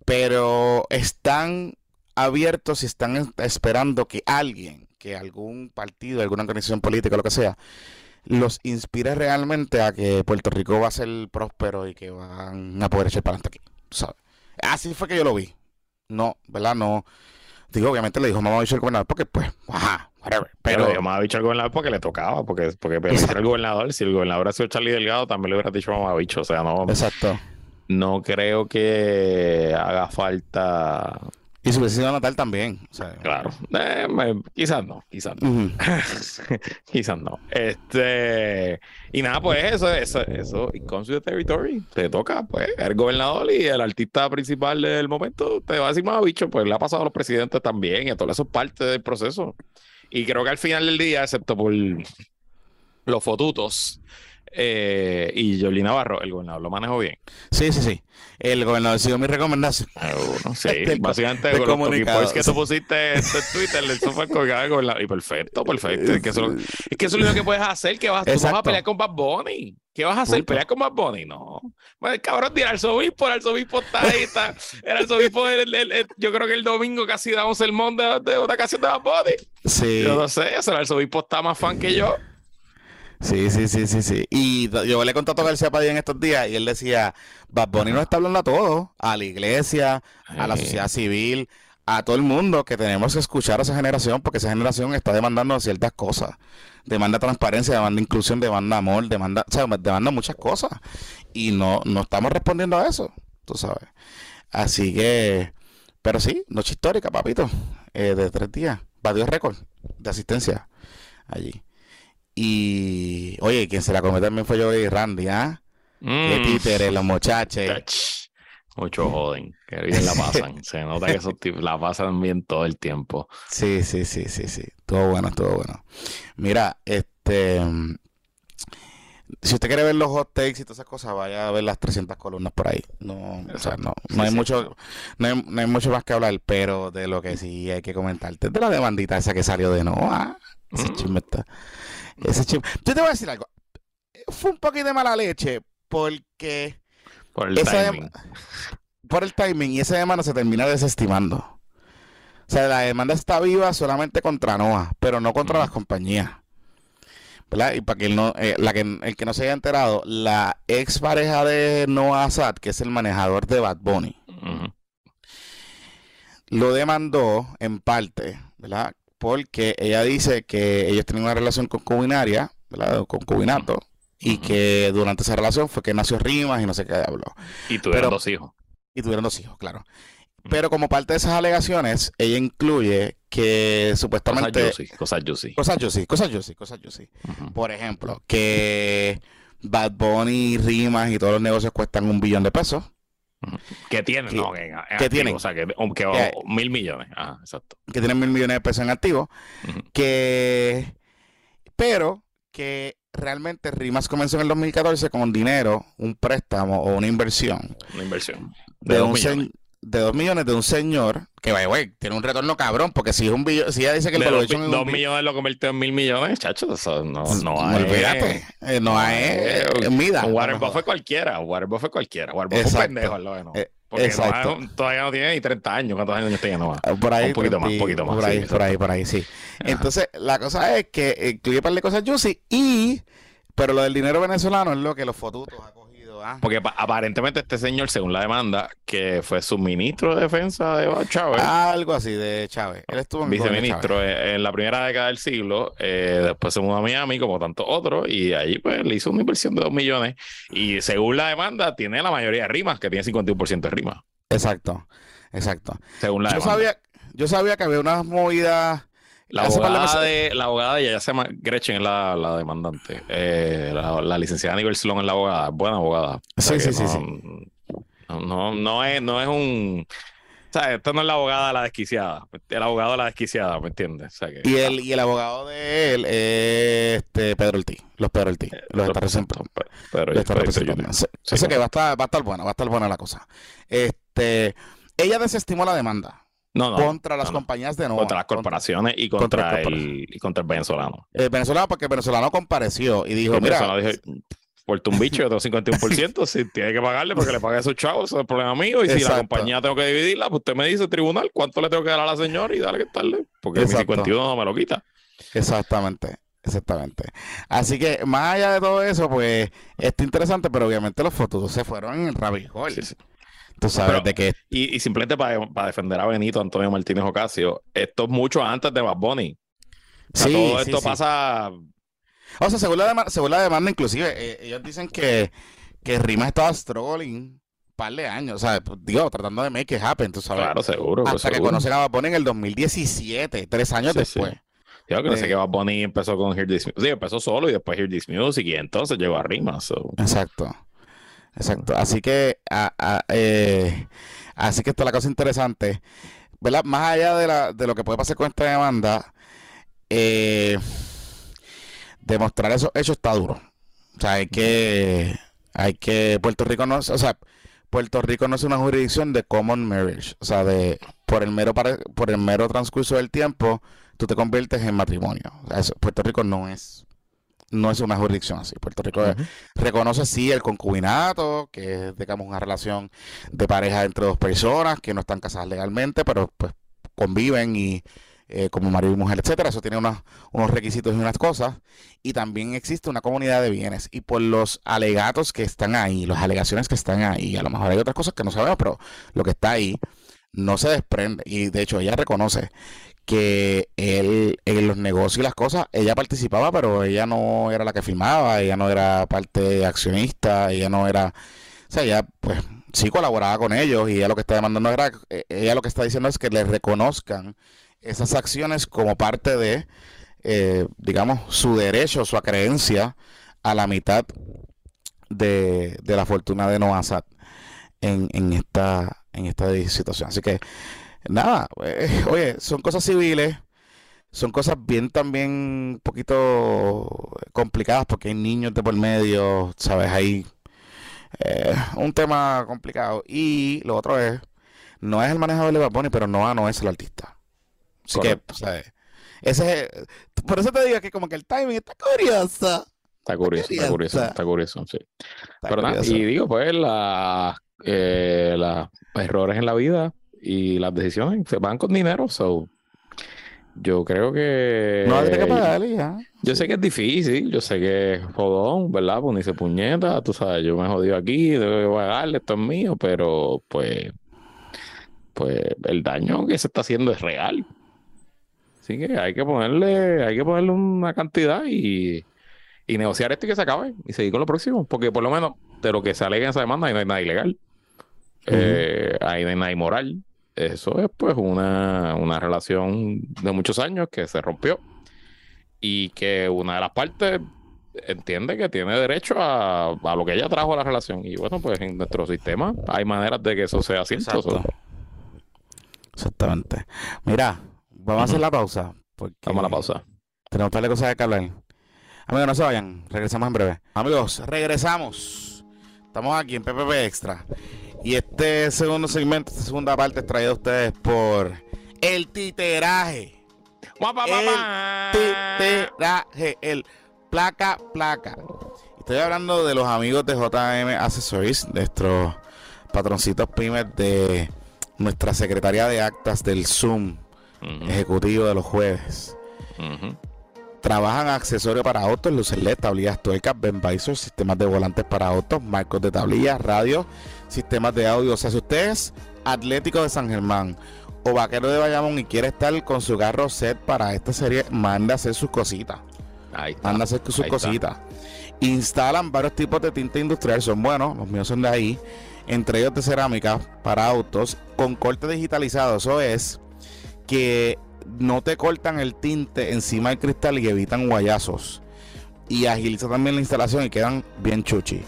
pero están abiertos y están esperando que alguien, que algún partido, alguna organización política, lo que sea, los inspire realmente a que Puerto Rico va a ser próspero y que van a poder echar para adelante aquí. ¿sabes? Así fue que yo lo vi. No, ¿verdad? No. Digo, obviamente le dijo mamá dicho el gobernador porque, pues, ajá, pero, yo me ha dicho al gobernador porque le tocaba, porque, porque el gobernador, si el gobernador ha sido Charlie Delgado, también le hubiera dicho mamá bicho. O sea, no. Exacto. No creo que haga falta. Y su vecino natal también. claro. Eh, quizás no, quizás no. quizás no. Este. Y nada, pues eso, eso, eso. Y con su territory. Te toca, pues, el gobernador y el artista principal del momento te va a decir más bicho, pues le ha pasado a los presidentes también y a todo eso es parte del proceso. Y creo que al final del día, excepto por los fotutos, Eh, y Jolín Navarro, el gobernador lo manejó bien. Sí, sí, sí. El gobernador siguió mi recomendación. sí, básicamente con los que tú pusiste en Twitter, eso fue colgado Y perfecto, perfecto. Es que, eso, es que eso es lo que puedes hacer, que vas, tú vas a pelear con Bad Bunny. ¿Qué vas a hacer? ¿Pelear con Bad Bunny? No. Bueno, el cabrón al arzobispo, el arzobispo está ahí, está. El arzobispo, yo creo que el domingo casi da un sermón de, de una canción de Bad Bunny. Sí. Yo no sé, el arzobispo está más fan que yo. Sí, sí, sí, sí, sí. Y yo le conté a García Padilla en estos días y él decía, Bad Bunny nos está hablando a todos, a la iglesia, a la sociedad civil, a todo el mundo que tenemos que escuchar a esa generación porque esa generación está demandando ciertas cosas. Demanda transparencia, demanda inclusión, demanda amor, demanda, o sea, demanda muchas cosas. Y no, no estamos respondiendo a eso, tú sabes. Así que, pero sí, noche histórica, papito, eh, de tres días. Batió récord de asistencia allí. Y, oye, quien se la comió también fue yo y Randy, ¿ah? Qué mm. títeres, los muchachos. Mucho joden, que bien la pasan. Se nota que esos tipos la pasan bien todo el tiempo. Sí, sí, sí, sí, sí. Todo bueno, todo bueno. Mira, este. Si usted quiere ver los hot takes y todas esas cosas, vaya a ver las 300 columnas por ahí. No, o sea, no, no hay mucho, no hay, no hay, mucho más que hablar, pero de lo que sí hay que comentarte de la demandita esa que salió de Noah. Ese chisme está. Ese Yo te voy a decir algo. Fue un poquito de mala leche porque. Por el timing. por el timing y esa demanda se termina desestimando. O sea, la demanda está viva solamente contra NOAA, pero no contra las compañías. ¿verdad? Y para que, no, eh, la que el que no se haya enterado, la ex pareja de Noah Assad, que es el manejador de Bad Bunny, lo demandó en parte, ¿verdad? Porque ella dice que ellos tienen una relación concubinaria, ¿verdad? Concubinato, y que durante esa relación fue que nació Rimas y no sé qué habló. Y tuvieron dos hijos. Y tuvieron dos hijos, claro. Pero como parte de esas alegaciones, ella incluye que supuestamente... Cosas juicy, cosas juicy. Cosas juicy, cosas juicy, Por ejemplo, que Bad Bunny, Rimas y todos los negocios cuestan un billón de pesos. Que tienen, no, que, tienen. O sea, que, mil millones. Exacto. Que tienen mil millones de pesos en activo. Que, pero que realmente Rimas comenzó en el 2014 con dinero, un préstamo o una inversión. Una inversión. De, de un millones de 2 millones de un señor que, vaya, güey, tiene un retorno cabrón, porque si es un billón, si ella dice que el dos, dos millones lo convirtió en mil millones, chacho, eso no, no hay. Olvídate, eh, no hay eh, eh Warren Buffett cualquiera, un Warren Buffett cualquiera, Warren Buffett es pendejo, lo menos. Eh, porque exacto. No, todavía no tiene ni 30 años. ¿Cuántos años tiene nomás? Ah, por ahí. Un poquito más, un poquito más. Por ahí, por ahí, por ahí, sí. Entonces, la cosa es que incluye par de cosas juicy y... Pero lo del dinero venezolano es lo que los fotutos Ah. Porque aparentemente este señor, según la demanda, que fue suministro de defensa de Chávez. Algo así de Chávez. Él estuvo en viceministro en la primera década del siglo. Eh, después se mudó a Miami, como tantos otros, y ahí pues le hizo una inversión de 2 millones. Y según la demanda, tiene la mayoría de rimas, que tiene 51% de rimas. Exacto, exacto. Según la yo Sabía, yo sabía que había unas movidas la abogada, de, la abogada de ella se llama Gretchen, es la, la demandante. Eh, la, licenciada Nivel Sloan es la abogada, buena abogada. Sí, sí, sí, no, No, es, no es un. O sea, esta no es la abogada de la desquiciada. El abogado de la desquiciada, ¿me entiendes? y, el, y el abogado de él es este, Pedro Ortiz. Los Pedro Ortiz. Eh, los, está representando. Pero, está representando. Sé, que va a, estar, va a estar buena, va a estar buena la cosa. Este, ella desestimó la demanda. No, no, contra las compañías de nuevo. Contra las corporaciones y contra, el, y contra el venezolano. El venezolano, porque el venezolano compareció y dijo: Mira, dije, puerto un bicho, yo tengo 51%, si tiene que pagarle porque le pague a esos chavos, eso es el problema mío. Y si la compañía tengo que dividirla, pues usted me dice, tribunal, ¿cuánto le tengo que dar a la señora y darle que darle? Porque mi 51 no me lo quita. Exactamente. Exactamente. Así que más allá de todo eso, pues está interesante, pero obviamente los fotos se fueron en el rabbit Tú sabes de qué. Y, simplemente para, defender a Benito Antonio Martínez Ocasio, esto es mucho antes de Bad Bunny. sí, todo esto pasa. O sea, según la, demanda, según la demanda, inclusive, eh, ellos dicen que, que Rimas estaba struggling un par de años, o sea, pues, digo, tratando de make it happen, tú sabes. Claro, seguro. Hasta que conocen a Bad Bunny en el 2017, tres años después. Yo que no sé que Bad Bunny empezó con Hear This Music. Sí, empezó solo y después Hear This Music y entonces llegó a Rimas. Exacto. Exacto. Así que, eh, así que esto es la cosa interesante. ¿Verdad? Más allá de, la, de lo que puede pasar con esta demanda, eh, demostrar esos hechos está duro. O sea, hay que, hay que, Puerto Rico no, o sea, Puerto Rico no es una jurisdicción de common marriage, o sea, de por el mero por el mero transcurso del tiempo, tú te conviertes en matrimonio. Puerto Rico no es no es una jurisdicción así. Puerto Rico reconoce sí el concubinato, que es digamos una relación de pareja entre dos personas que no están casadas legalmente, pero pues conviven y eh, como marido y mujer, etcétera. Eso tiene unos, unos requisitos y unas cosas. Y también existe una comunidad de bienes. Y por los alegatos que están ahí, las alegaciones que están ahí, a lo mejor hay otras cosas que no sabemos, pero lo que está ahí no se desprende. Y de hecho ella reconoce que él, en los negocios y las cosas, ella participaba, pero ella no era la que firmaba, ella no era parte accionista, ella no era, o sea, ella pues sí colaboraba con ellos y ella lo que está demandando era, eh, ella lo que está diciendo es que le reconozcan esas acciones como parte de, eh, digamos, su derecho, su creencia a la mitad de, de la fortuna de Noah en, en, esta, en esta situación. Así que, nada, eh, oye, son cosas civiles, son cosas bien también un poquito complicadas porque hay niños de por medio, ¿sabes? Hay eh, un tema complicado. Y lo otro es, no es el manejo de Leva pero Noah no es el artista. Así que, ¿sabes? Ese por eso te digo que como que el timing está curioso. Está curioso, está curioso, está curioso, sí. Pero nada, y digo, pues, la, eh, los errores en la vida y las decisiones se van con dinero, so yo creo que. No hay que pagarle ya. Yo sé que es difícil, yo sé que es jodón, ¿verdad? Pues ni se puñeta, tú sabes, yo me he jodido aquí, debo pagarle, esto es mío, pero pues. Pues el daño que se está haciendo es real. Así que hay que ponerle, hay que ponerle una cantidad y, y negociar esto y que se acabe y seguir con lo próximo. Porque por lo menos de lo que se alega en esa demanda ahí no hay nada ilegal. Eh, ahí no hay nada inmoral. Eso es pues una, una relación de muchos años que se rompió y que una de las partes entiende que tiene derecho a, a, lo que ella trajo a la relación. Y bueno, pues en nuestro sistema hay maneras de que eso sea cierto. Exactamente. Mira, Vamos a hacer la pausa. Vamos a la pausa. Tenemos de cosas que hablar. Amigos, no se vayan. Regresamos en breve. Amigos, regresamos. Estamos aquí en PPP Extra. Y este segundo segmento, esta segunda parte es traída a ustedes por el titeraje. el titeraje. El placa, placa. Estoy hablando de los amigos de JM Accessories, nuestros patroncitos pymes de nuestra secretaría de actas del Zoom ejecutivo de los jueves. Trabajan accesorios para autos, luces LED, tablillas tuercas, Ben sistemas de volantes para autos, marcos de tablillas, radio, sistemas de audio. O sea, si usted es atlético de San Germán o vaquero de Bayamón y quiere estar con su carro set para esta serie, manda a hacer sus cositas. Manda a hacer sus cositas. Instalan varios tipos de tinta industrial, son buenos, los míos son de ahí, entre ellos de cerámica para autos con corte digitalizado. Eso es que no te cortan el tinte encima del cristal y evitan guayazos. Y agiliza también la instalación y quedan bien chuchi.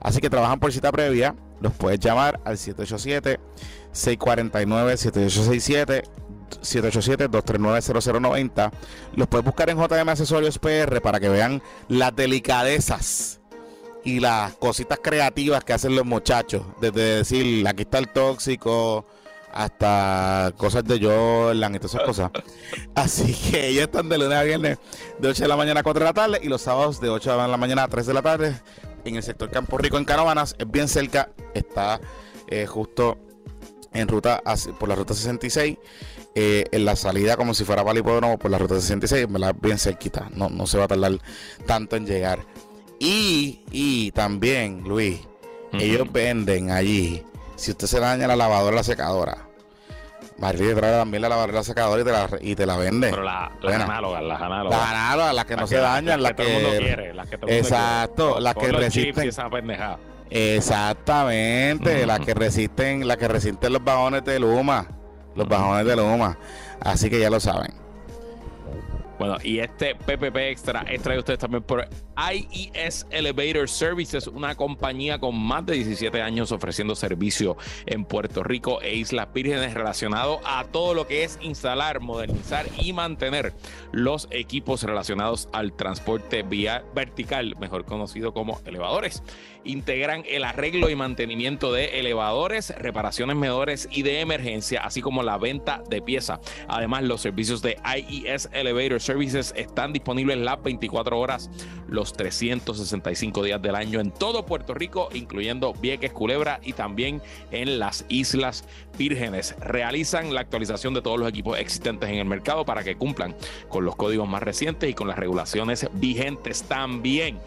Así que trabajan por cita previa. Los puedes llamar al 787-649-7867. 787-239-0090. Los puedes buscar en JM Accesorios PR para que vean las delicadezas y las cositas creativas que hacen los muchachos. Desde decir, aquí está el tóxico, hasta cosas de Jordan y todas esas cosas. Así que ellos están de lunes a viernes de 8 de la mañana a 4 de la tarde y los sábados de 8 de la mañana a 3 de la tarde en el sector Campo Rico en Caravanas. Es bien cerca, está eh, justo en ruta por la ruta 66. Eh, en la salida como si fuera para el por la ruta 66, bien cerquita, no, no se va a tardar tanto en llegar. Y, y también, Luis, ellos venden allí si usted se daña la lavadora, la secadora, María trae también la la secadora y te la, y te la vende. Pero la, las análogas, las análogas. Las análogas, las que no se dañan, las que, todo el mundo quiere, las que todo mundo Exacto, las que resisten. Esa Exactamente, las que resisten, las que resisten los vagones de Luma, los vagones de Luma. Así que ya lo saben. Bueno, y este PPP Extra es traído ustedes también por IES Elevator Services, una compañía con más de 17 años ofreciendo servicio en Puerto Rico e Islas Vírgenes relacionado a todo lo que es instalar, modernizar y mantener los equipos relacionados al transporte vía vertical, mejor conocido como elevadores. Integran el arreglo y mantenimiento de elevadores, reparaciones menores y de emergencia, así como la venta de piezas. Además, los servicios de IES Elevator Services están disponibles las 24 horas, los 365 días del año en todo Puerto Rico, incluyendo Vieques, Culebra y también en las Islas Vírgenes. Realizan la actualización de todos los equipos existentes en el mercado para que cumplan con los códigos más recientes y con las regulaciones vigentes también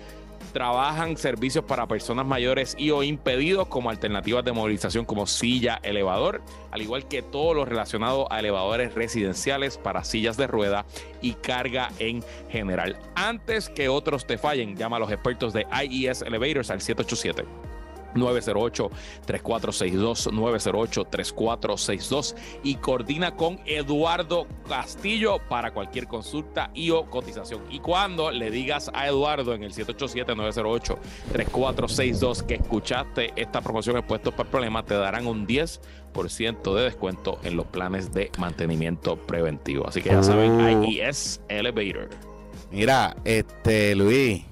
trabajan servicios para personas mayores y o impedidos como alternativas de movilización como silla, elevador, al igual que todo lo relacionado a elevadores residenciales para sillas de rueda y carga en general. Antes que otros te fallen, llama a los expertos de IES Elevators al 787. 908-3462, 908-3462 y coordina con Eduardo Castillo para cualquier consulta y o cotización. Y cuando le digas a Eduardo en el 787-908-3462 que escuchaste esta promoción expuestos para problemas, te darán un 10% de descuento en los planes de mantenimiento preventivo. Así que ya saben, ahí es Elevator. Mira, este Luis.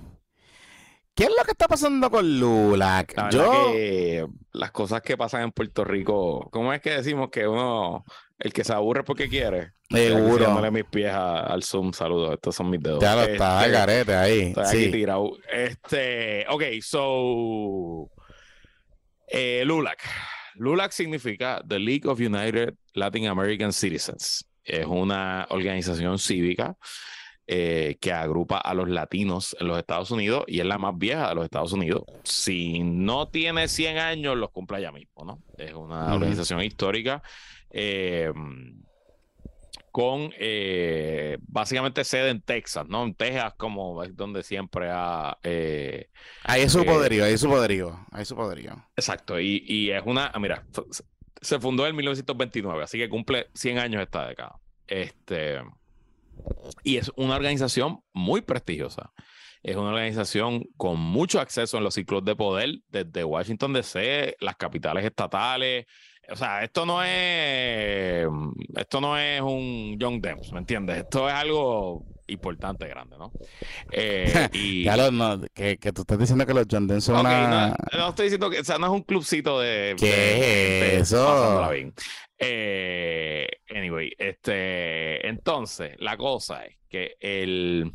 ¿Qué es lo que está pasando con Lula? Yo... Que las cosas que pasan en Puerto Rico, ¿cómo es que decimos que uno, el que se aburre porque quiere? Seguro. Dándole mis pies al Zoom, saludos, estos son mis dedos. Ya lo está, este, garete ahí. Estoy sí. aquí tirado. Este, ok, so, eh, LULAC. LULAC significa The League of United Latin American Citizens. Es una organización cívica eh, que agrupa a los latinos en los Estados Unidos y es la más vieja de los Estados Unidos. Si no tiene 100 años, los cumple ya mismo, ¿no? Es una organización histórica. Eh, con eh, básicamente sede en Texas, ¿no? En Texas, como es donde siempre ha. ahí es su poderío, ahí es su poderío, ahí es su poderío. Exacto, y, y es una. Mira, se fundó en 1929, así que cumple 100 años esta década. Este. Y es una organización muy prestigiosa. Es una organización con mucho acceso en los ciclos de poder, desde Washington DC, las capitales estatales. O sea, esto no es, esto no es un Young Dems, ¿me entiendes? Esto es algo importante, grande, ¿no? Eh, y... no, que, que, tú estás diciendo que los John Dems son una... no, estoy diciendo que, o sea, no es un clubcito de... ¿Qué es eso? Eh, anyway, este, entonces, la cosa es que el,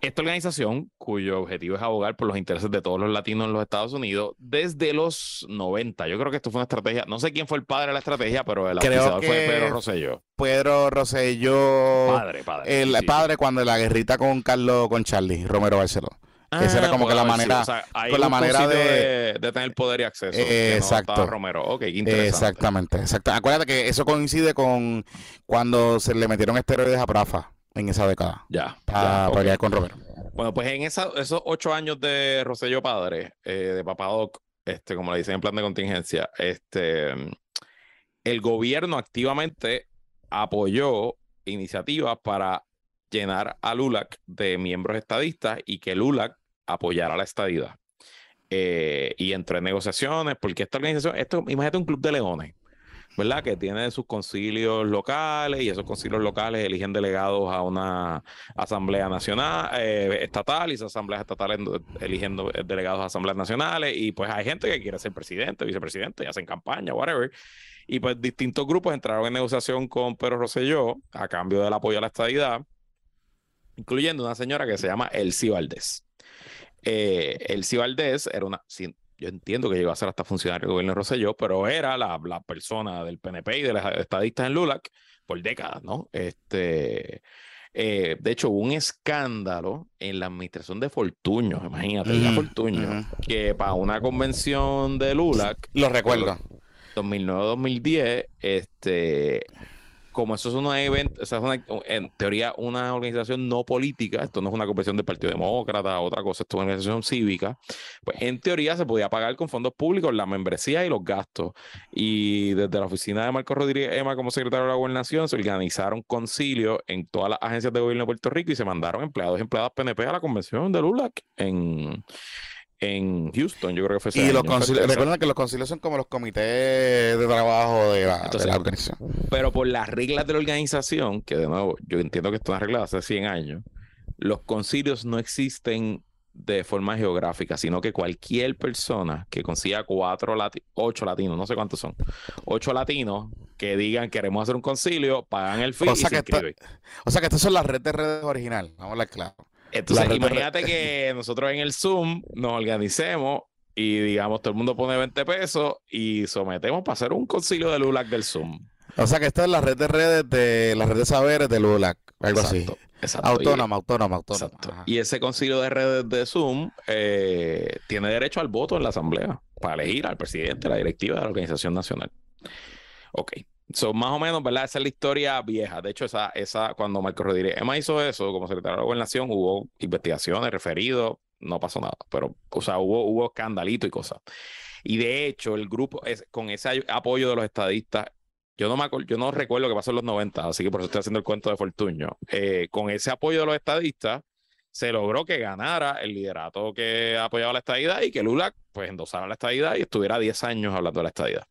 esta organización, cuyo objetivo es abogar por los intereses de todos los latinos en los Estados Unidos, desde los 90, yo creo que esto fue una estrategia, no sé quién fue el padre de la estrategia, pero el creo fue Pedro Rosselló. Pedro Rosselló. Padre, padre. El padre cuando la guerrita con Carlos, con Charlie, Romero Barceló. Ah, Esa era como que la manera, con la manera de... de... tener poder y acceso. exacto. Romero. Ok, interesante. Exactamente, exacto. Acuérdate que eso coincide con cuando se le metieron esteroides a Prafa en esa década. Ya. Para pelear con Romero. Bueno, pues en esos ocho años de Rosello Padre, eh, de Papadoc, este, como le dicen en plan de contingencia, este, el gobierno activamente apoyó iniciativas para llenar a LULAC de miembros estadistas y que LULAC apoyara la estadidad. Eh, y entre negociaciones, porque esta organización, esto, imagínate un club de leones, ¿verdad? Que tiene sus concilios locales y esos concilios locales eligen delegados a una asamblea nacional, eh, estatal, y esas asambleas estatales eligen delegados a asambleas nacionales, y pues hay gente que quiere ser presidente, vicepresidente, y hacen campaña, whatever. Y pues distintos grupos entraron en negociación con Pedro Rosselló a cambio del apoyo a la estadidad incluyendo una señora que se llama Elsie Valdés. Eh, Elsie Valdés era una, yo entiendo que llegó a ser hasta funcionario del gobierno de Rosselló, pero era la, la, persona del PNP y de los estadistas en LULAC por décadas, ¿no? Este, eh, de hecho, hubo un escándalo en la administración de Fortuño, imagínate, de Fortuño, que para una convención de LULAC. Lo recuerdo. 2009-2010, este como eso es una evento, es en teoría una organización no política, esto no es una convención del Partido Demócrata, otra cosa, esto es una organización cívica, pues en teoría se podía pagar con fondos públicos la membresía y los gastos. Y desde la oficina de Marco Rodríguez Emma como secretario de la Gobernación se organizaron concilios en todas las agencias de gobierno de Puerto Rico y se mandaron empleados y empleadas PNP a la convención de LULAC en en Houston, yo creo que fue Y los recuerden que los concilios son como los comités de trabajo de la, organización. Pero por las reglas de la organización, que de nuevo, yo entiendo que esto es arreglado hace 100 años, los concilios no existen de forma geográfica, sino que cualquier persona que consiga cuatro latinos, ocho latinos, no sé cuántos son, ocho latinos que digan queremos hacer un concilio, pagan el fee y se inscriben. o sea que estas son las redes de redes original, vamos a hablar claro. Entonces, imagínate que nosotros en el Zoom nos organicemos y digamos, todo el mundo pone 20 pesos y sometemos para hacer un concilio de LULAC del Zoom. O sea que esta es la red de redes de la red de saberes de LULAC, algo así. Exacto. Autónoma, autónoma, autónoma. Y ese concilio de redes de Zoom eh, tiene derecho al voto en la asamblea para elegir al presidente, la directiva de la organización nacional. Ok. So, más o menos, ¿verdad? Esa es la historia vieja. De hecho, esa, esa, cuando Marco Rodríguez Emma hizo eso como secretario de la gobernación, hubo investigaciones, referidos, no pasó nada. Pero, o sea, hubo, hubo escandalito y cosas. Y de hecho, el grupo, es, con ese apoyo de los estadistas, yo no, me yo no recuerdo qué pasó en los 90, así que por eso estoy haciendo el cuento de Fortuño. Eh, con ese apoyo de los estadistas, se logró que ganara el liderato que apoyaba la estadidad y que Lula, pues, endosara la estadidad y estuviera 10 años hablando de la estadidad.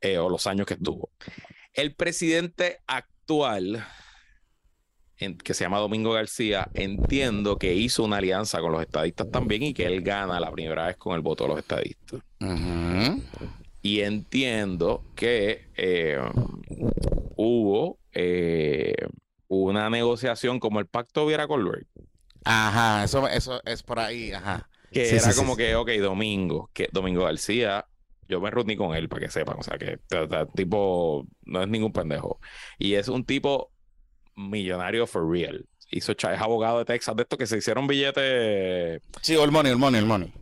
Eh, o los años que estuvo. El presidente actual, que se llama Domingo García, entiendo que hizo una alianza con los estadistas también y que él gana la primera vez con el voto de los estadistas. Y entiendo que eh, hubo eh, una negociación como el pacto Viera Colbert. Ajá, eso, eso es por ahí, ajá. Que era como que, ok, Domingo, que Domingo García yo me reuní con él para que sepan, o sea, que tipo no es ningún pendejo. Y es un tipo millonario for real. Hizo, es abogado de Texas, de estos que se hicieron billetes. Sí, el money, el money, el money.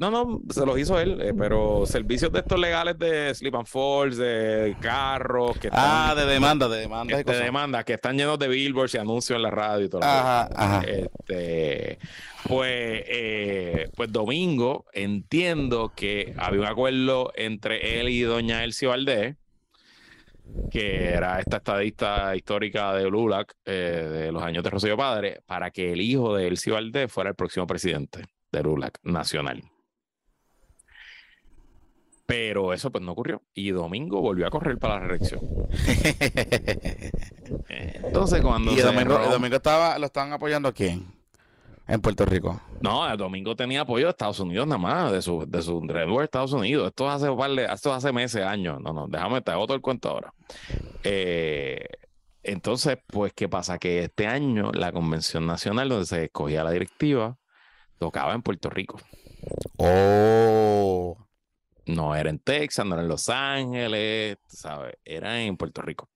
no, no, se los hizo él, eh, pero servicios de estos legales de Slip and Falls, de carros. Que ah, de demanda, de demanda. de demanda, que están llenos de billboards y anuncios en la radio y todo. Ajá, ajá. Este, pues, eh, pues Domingo, entiendo que había un acuerdo entre él y doña Elsie Valdés, que era esta estadista histórica de LULAC eh, de los años de Rocío Padre, para que el hijo de Elsie Valdés fuera el próximo presidente de LULAC nacional. Pero eso pues no ocurrió. Y Domingo volvió a correr para la reelección. Entonces cuando... ¿Y Domingo, Domingo estaba, lo estaban apoyando a quién? En Puerto Rico. No, el domingo tenía apoyo de Estados Unidos nada más, de su, de su de Estados Unidos. Esto hace, esto hace meses, años. No, no, déjame, te hago todo el cuento ahora. Eh, entonces, pues, ¿qué pasa? Que este año la convención nacional donde se escogía la directiva tocaba en Puerto Rico. Oh. No era en Texas, no era en Los Ángeles, ¿sabes? Era en Puerto Rico.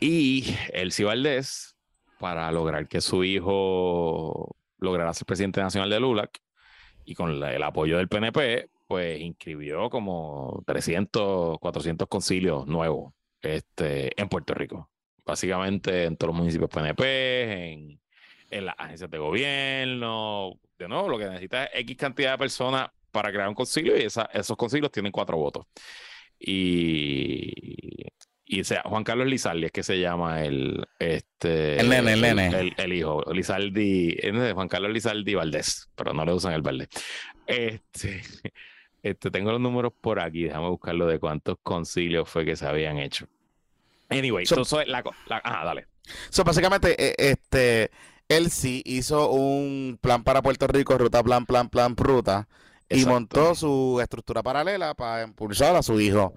Y el Valdés para lograr que su hijo lograra ser presidente nacional de LULAC y con el apoyo del PNP, pues inscribió como 300, 400 concilios nuevos este, en Puerto Rico. Básicamente en todos los municipios PNP, en, las agencias de gobierno. De nuevo, lo que necesita es X cantidad de personas para crear un concilio y esos concilios tienen cuatro votos. Y y sea Juan Carlos Lizaldi es que se llama el este el nene, el nene. El, hijo, Lizaldi, Juan Carlos Lizaldi Valdés, pero no le usan el Valdés. Este, este, tengo los números por aquí, déjame buscarlo de cuántos concilios fue que se habían hecho. Anyway, so, la, ah, dale. So, básicamente, e, este, él sí hizo un plan para Puerto Rico, ruta, plan, plan, plan, ruta, y montó su estructura paralela para impulsar a su hijo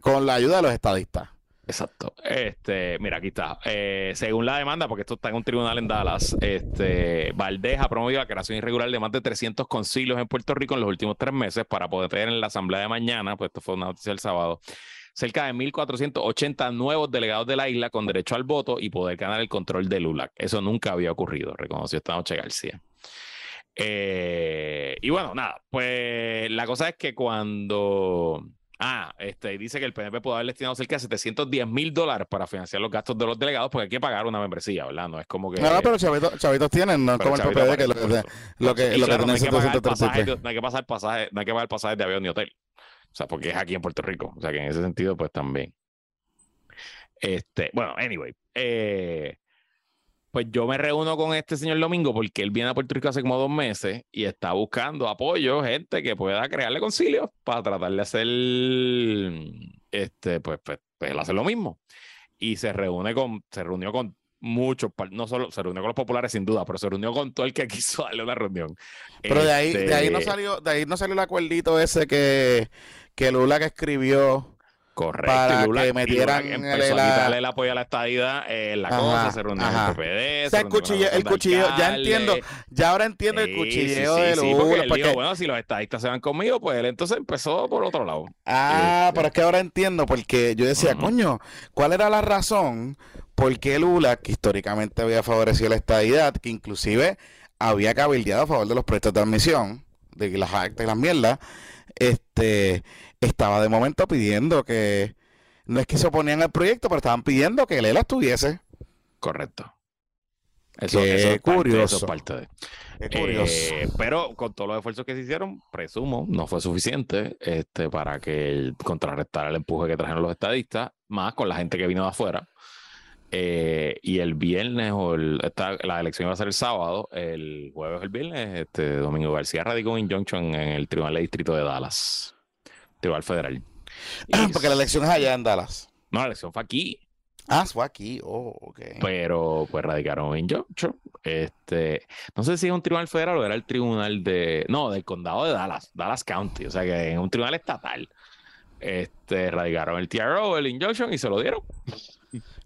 con la ayuda de los estadistas. Exacto. Este, mira, aquí está. Eh, según la demanda, porque esto está en un tribunal en Dallas, este, Valdez ha promovido la creación irregular de más de 300 concilios en Puerto Rico en los últimos tres meses para poder tener en la asamblea de mañana, pues esto fue una noticia el sábado, cerca de 1.480 nuevos delegados de la isla con derecho al voto y poder ganar el control del ULAC. Eso nunca había ocurrido, reconoció esta noche García. Eh, y bueno, nada, pues la cosa es que cuando Ah, este, dice que el PNP pudo haber destinado cerca de 710 mil dólares para financiar los gastos de los delegados porque hay que pagar una membresía, ¿verdad? No es como que. No, no pero chavitos, chavitos tienen, no es como el PPD que lo, que, lo que, lo que tiene 730 No hay que pasar pasaje, no hay que pagar pasajes de avión ni hotel. O sea, porque es aquí en Puerto Rico. O sea, que en ese sentido, pues también. Este, bueno, anyway. Eh, pues yo me reúno con este señor Domingo porque él viene a Puerto Rico hace como dos meses y está buscando apoyo, gente que pueda crearle concilio para tratar de hacer, este, pues, pues, pues, él hace lo mismo. Y se reúne con, se reunió con muchos, no solo se reunió con los populares sin duda, pero se reunió con todo el que quiso darle una reunión. Pero de ahí, de ahí no este salió, de ahí no salió el acuerdito ese que, que Lula que escribió Correcto. Para que metieran empezó a quitarle el apoyo a la estadidad en la cosa, se reunió en el PPD. O sea, el cuchillo, el cuchillo, ya entiendo, ya ahora entiendo el cuchilleo de Lula. porque, porque... Dijo, bueno, si los estadistas se van conmigo, pues él entonces empezó por otro lado. Ah, este. pero es que ahora entiendo, porque yo decía, coño, ¿cuál era la razón por qué Lula, que históricamente había favorecido la estadidad, que inclusive había cabildeado a favor de los proyectos de admisión, de las actas y las mierdas, este estaba de momento pidiendo que, no es que se oponían al proyecto, pero estaban pidiendo que Lela estuviese. Correcto. Eso, es curioso. Parte, eh, pero con todos los esfuerzos que se hicieron, presumo, no fue suficiente este, para que contrarrestar el empuje que trajeron los estadistas, más con la gente que vino de afuera. Eh, y el viernes, o la elección iba a ser el sábado, el jueves o el viernes, este, Domingo García radicó un injunction en el Tribunal de Distrito de Dallas. Tribunal Federal. Ah, porque la elección es allá en Dallas. No, la elección fue aquí. Ah, fue aquí, oh, ok. Pero pues radicaron en Georgia. Este, no sé si es un tribunal federal o era el tribunal de, no, del condado de Dallas, Dallas County, o sea que en un tribunal estatal. Este, radicaron el TRO, el injunction y se lo dieron.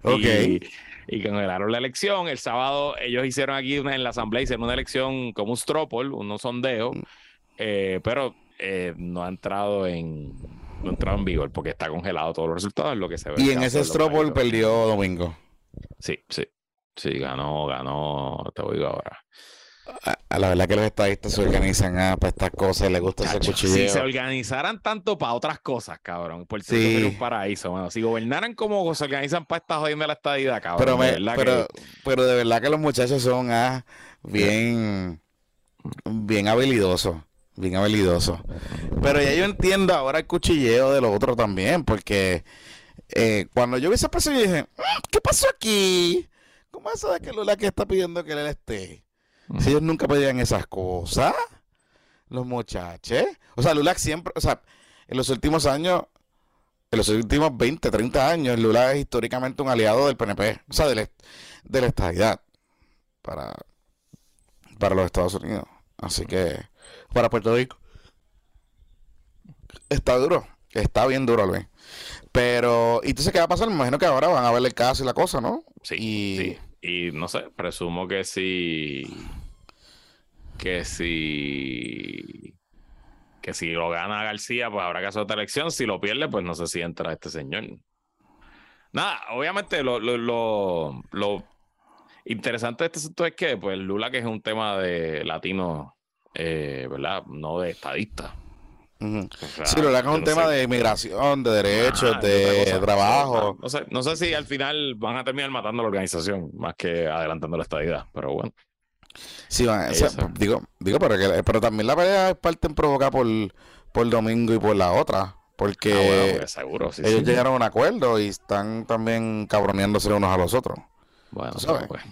Ok. Y, y cancelaron la elección. El sábado ellos hicieron aquí una, en la asamblea, hicieron una elección como un stropol, unos sondeos, mm. eh, pero eh, no ha entrado en no ha entrado en vigor porque está congelado todos los resultados, lo que se ve. Y en ese Stropol perdió Domingo. Sí, sí. Sí, ganó, ganó, te digo ahora. A, la verdad que los estadistas se organizan ah, para estas cosas, les gusta ese cuchilleo. Si se organizaran tanto para otras cosas, cabrón, por sí. un paraíso. Bueno, si gobernaran como se organizan para estar jodiendo la estadidad, cabrón. Pero, pero, pero de verdad que los muchachos son ah, bien, bien habilidosos bien habilidoso. Pero ya yo entiendo ahora el cuchilleo de los otros también, porque eh, cuando yo vi esa persona, yo dije, mm, ¿qué pasó aquí? ¿Cómo es eso de que Lula que está pidiendo que él esté? Si ellos nunca pedían esas cosas, los muchachos. O sea, Lula siempre, o sea, en los últimos años, en los últimos 20, 30 años, Lula es históricamente un aliado del PNP, o sea, de la, de la estabilidad para, para los Estados Unidos. Así que para Puerto Rico. Está duro, está bien duro, Luis. Pero, ¿y entonces qué va a pasar? Me imagino que ahora van a ver el caso y la cosa, ¿no? Sí. Y, y no sé, presumo que si. Que si. Que si lo gana García, pues habrá que hacer otra elección. Si lo pierde, pues no sé si entra este señor. Nada, obviamente lo, lo, lo, lo interesante de este asunto es que, pues, Lula, que es un tema de latino eh, ¿verdad? No de estadista. sí, lo que es un tema de inmigración, de derechos, de trabajo. No sé, no sé si al final van a terminar matando la organización más que adelantando la estadidad, pero bueno. Sí, digo, digo pero, que, pero también la pelea es parte en provocar por, por Domingo y por la otra. Porque, ah, pues, seguro, ellos llegaron a un acuerdo y están también cabroneándose unos a los otros. Bueno, ¿sabes? Pues,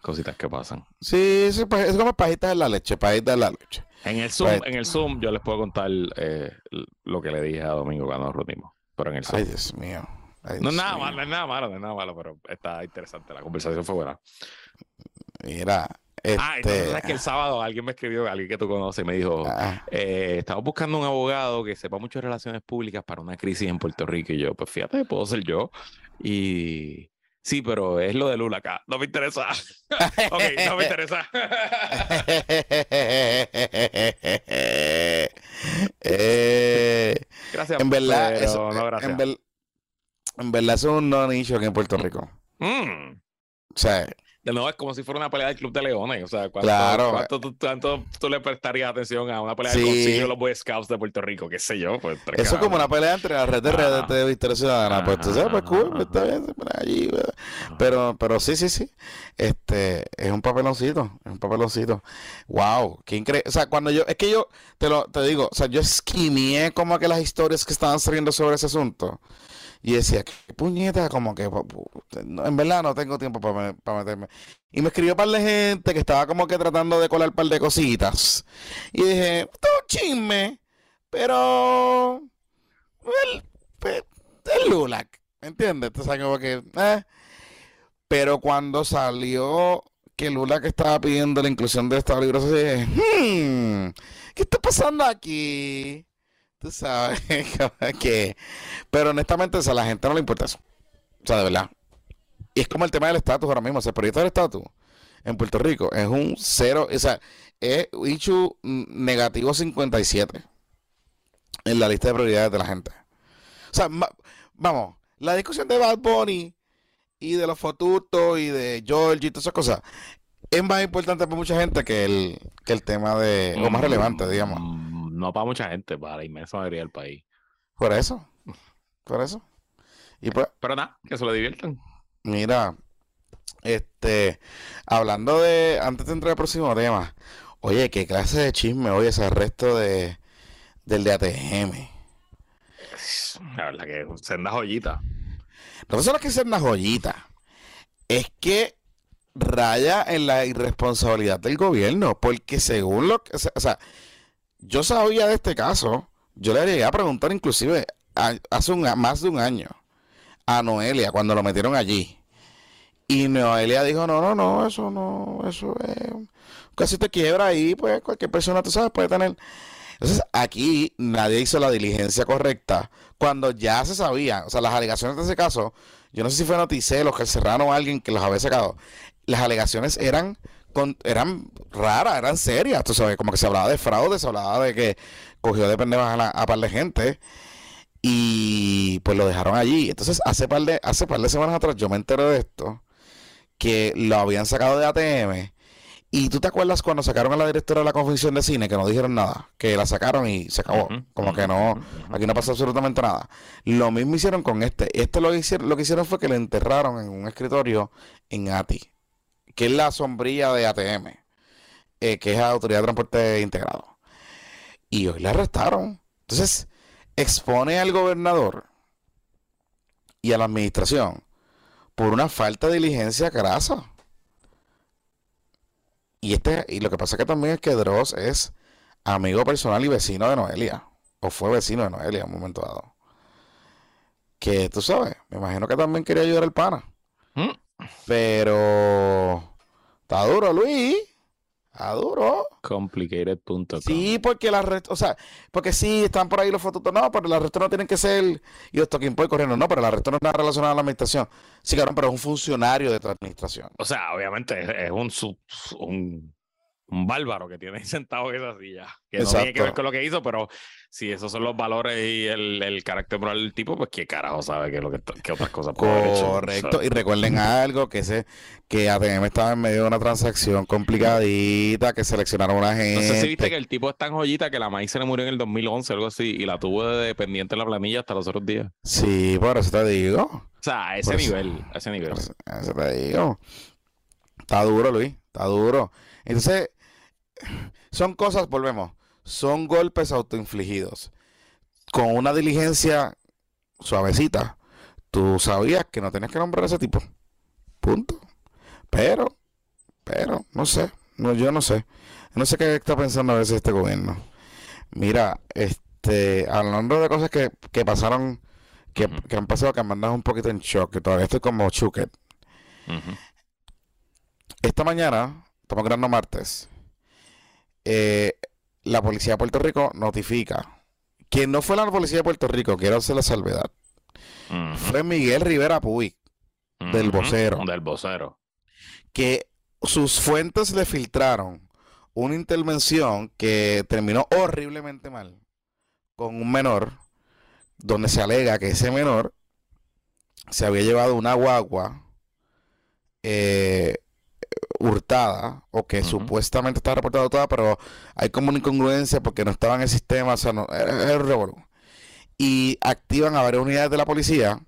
cositas que pasan. Sí, sí pues, es como pajitas de la leche, pajitas de la leche. En el Zoom, en el Zoom yo les puedo contar eh, lo que le dije a Domingo cuando nos reunimos. Pero en el Zoom. Ay, Dios mío. no es nada malo, no es nada malo, no es nada malo, pero está interesante. La conversación fue buena. Mira. Este... Ah, entonces es que el sábado alguien me escribió, alguien que tú conoces, y me dijo, ah. eh, estamos buscando un abogado que sepa mucho de relaciones públicas para una crisis en Puerto Rico. Y yo, pues fíjate, puedo ser yo. Y Sí, pero es lo de Lula acá. No me interesa. ok, no me interesa. Eh, gracias. En verdad, eso, no, gracias. En, verdad es un no nicho aquí en Puerto Rico. Mm. O sea, de nuevo es como si fuera una pelea del Club de Leones. O sea, ¿cuánto, Claro. cuánto tú, cuánto tú le prestarías atención a una pelea Sí. del Concilio de los Boy Scouts de Puerto Rico? ¿Qué sé yo? Pues, Eso es como una pelea entre la red de redes Ajá. de Victoria Ciudadana. Pues tú sabes, pues cool, Ajá. está bien, allí. ¿verdad? Pero, pero sí, sí, sí. Este, es un papeloncito, es un papeloncito. Wow, qué increíble. O sea, cuando yo, es que yo, te lo, te digo, o sea, yo esquineé como que las historias que estaban saliendo sobre ese asunto. Y decía, qué puñeta, como que en verdad no tengo tiempo para meterme. Y me escribió un par de gente que estaba como que tratando de colar un par de cositas. Y dije, un chisme, pero el, pe- el LULAC, ¿me entiendes? Entonces, como que, eh. Pero cuando salió que LULAC estaba pidiendo la inclusión de esta libros, dije, hmm, ¿qué está pasando aquí? Tú sabes, que... Pero honestamente, o sea, a la gente no le importa eso. O sea, de verdad. Y es como el tema del estatus ahora mismo. O sea, el proyecto del estatus en Puerto Rico es un cero, o sea, es issue negativo 57 en la lista de prioridades de la gente. O sea, vamos, la discusión de Bad Bunny y de los fotutos y de George y todas esas cosas es más importante para mucha gente que el, que el tema de, o más relevante, digamos. No para mucha gente, para la inmensa mayoría del país. Por eso, por eso. Y pues, Pero nada, que se lo diviertan. Mira, este, hablando de, antes de entrar al próximo tema, oye, qué clase de chisme hoy ese arresto de, del de ATM. La verdad que senda joyita. No solo es que sea una joyita, es que raya en la irresponsabilidad del gobierno, porque según lo que, o sea, yo sabía de este caso, yo le llegué a preguntar inclusive hace un, más de un año a Noelia cuando lo metieron allí. Y Noelia dijo, no, no, no, eso no, eso es, casi te quiebra ahí, pues cualquier persona, tú sabes, puede tener... Entonces, aquí nadie hizo la diligencia correcta cuando ya se sabía, o sea, las alegaciones de ese caso, yo no sé si fue Noticel que Serrano o alguien que los había sacado, las alegaciones eran con- eran raras, eran serias, tú sabes, como que se hablaba de fraude, se hablaba de que cogió de pendejas a, la- a par de gente y pues lo dejaron allí. Entonces, hace par de, hace par de semanas atrás yo me enteré de esto, que lo habían sacado de ATM. Y tú te acuerdas cuando sacaron a la directora de la Convención de Cine, que no dijeron nada, que la sacaron y se acabó. Como que no, aquí no pasó absolutamente nada. Lo mismo hicieron con este. Este lo hicieron, lo que hicieron fue que le enterraron en un escritorio en ATI, que es la sombrilla de ATM, eh, que es la Autoridad de Transporte Integrado. Y hoy le arrestaron. Entonces, expone al gobernador y a la administración por una falta de diligencia grasa. Y este, y lo que pasa que también es que Dross es amigo personal y vecino de Noelia. O fue vecino de Noelia en un momento dado. Que tú sabes, me imagino que también quería ayudar al pana. Pero está duro, Luis. Está duro. Complicated.com. Sí, porque la arresto, o sea, porque sí, están por ahí los fotos, no, pero el arresto no tienen que ser, y los toquín point corriendo, no, pero el arresto no está relacionado a la administración. Sí, cabrón, pero es un funcionario de tu administración. O sea, obviamente es, es un, sub- un, un bárbaro que tiene ahí sentado en esa silla. Que no tiene que ver con lo que hizo, pero si esos son los valores y el, el carácter moral del tipo, pues qué carajo sabe que, lo que, que otras cosas puede haber hecho, Correcto, ¿sabes? y recuerden algo, que ese, que ATM estaba en medio de una transacción complicadita, que seleccionaron una gente. No sé si viste que el tipo es tan joyita que la maíz se le murió en el 2011, algo así, y la tuvo de dependiente en la planilla hasta los otros días. Sí, por eso te digo. O sea, a ese Por eso- nivel, a ese nivel. Eso te digo. Está duro, Luis, está duro. Entonces, son cosas, volvemos, son golpes autoinfligidos. Con una diligencia suavecita, tú sabías que no tenías que nombrar a ese tipo. Punto. Pero, pero, no sé, no, yo no sé. No sé qué está pensando a veces este gobierno. Mira, este, hablando de cosas que, que pasaron, que, que han pasado que me han dejado un poquito en shock, que todavía estoy como. Ujú. Esta mañana, estamos grabando martes, eh, la policía de Puerto Rico notifica que no fue la policía de Puerto Rico, quiero hacer la salvedad, Ujú. fue Miguel Rivera Puig, del vocero. Del vocero. que sus fuentes le filtraron una intervención que terminó horriblemente mal con un menor, donde se alega que ese menor se había llevado una guagua eh, hurtada o que supuestamente está reportada toda, pero hay como una incongruencia porque no estaba en el sistema, o sea, no, era, un Y activan a varias unidades de la policía,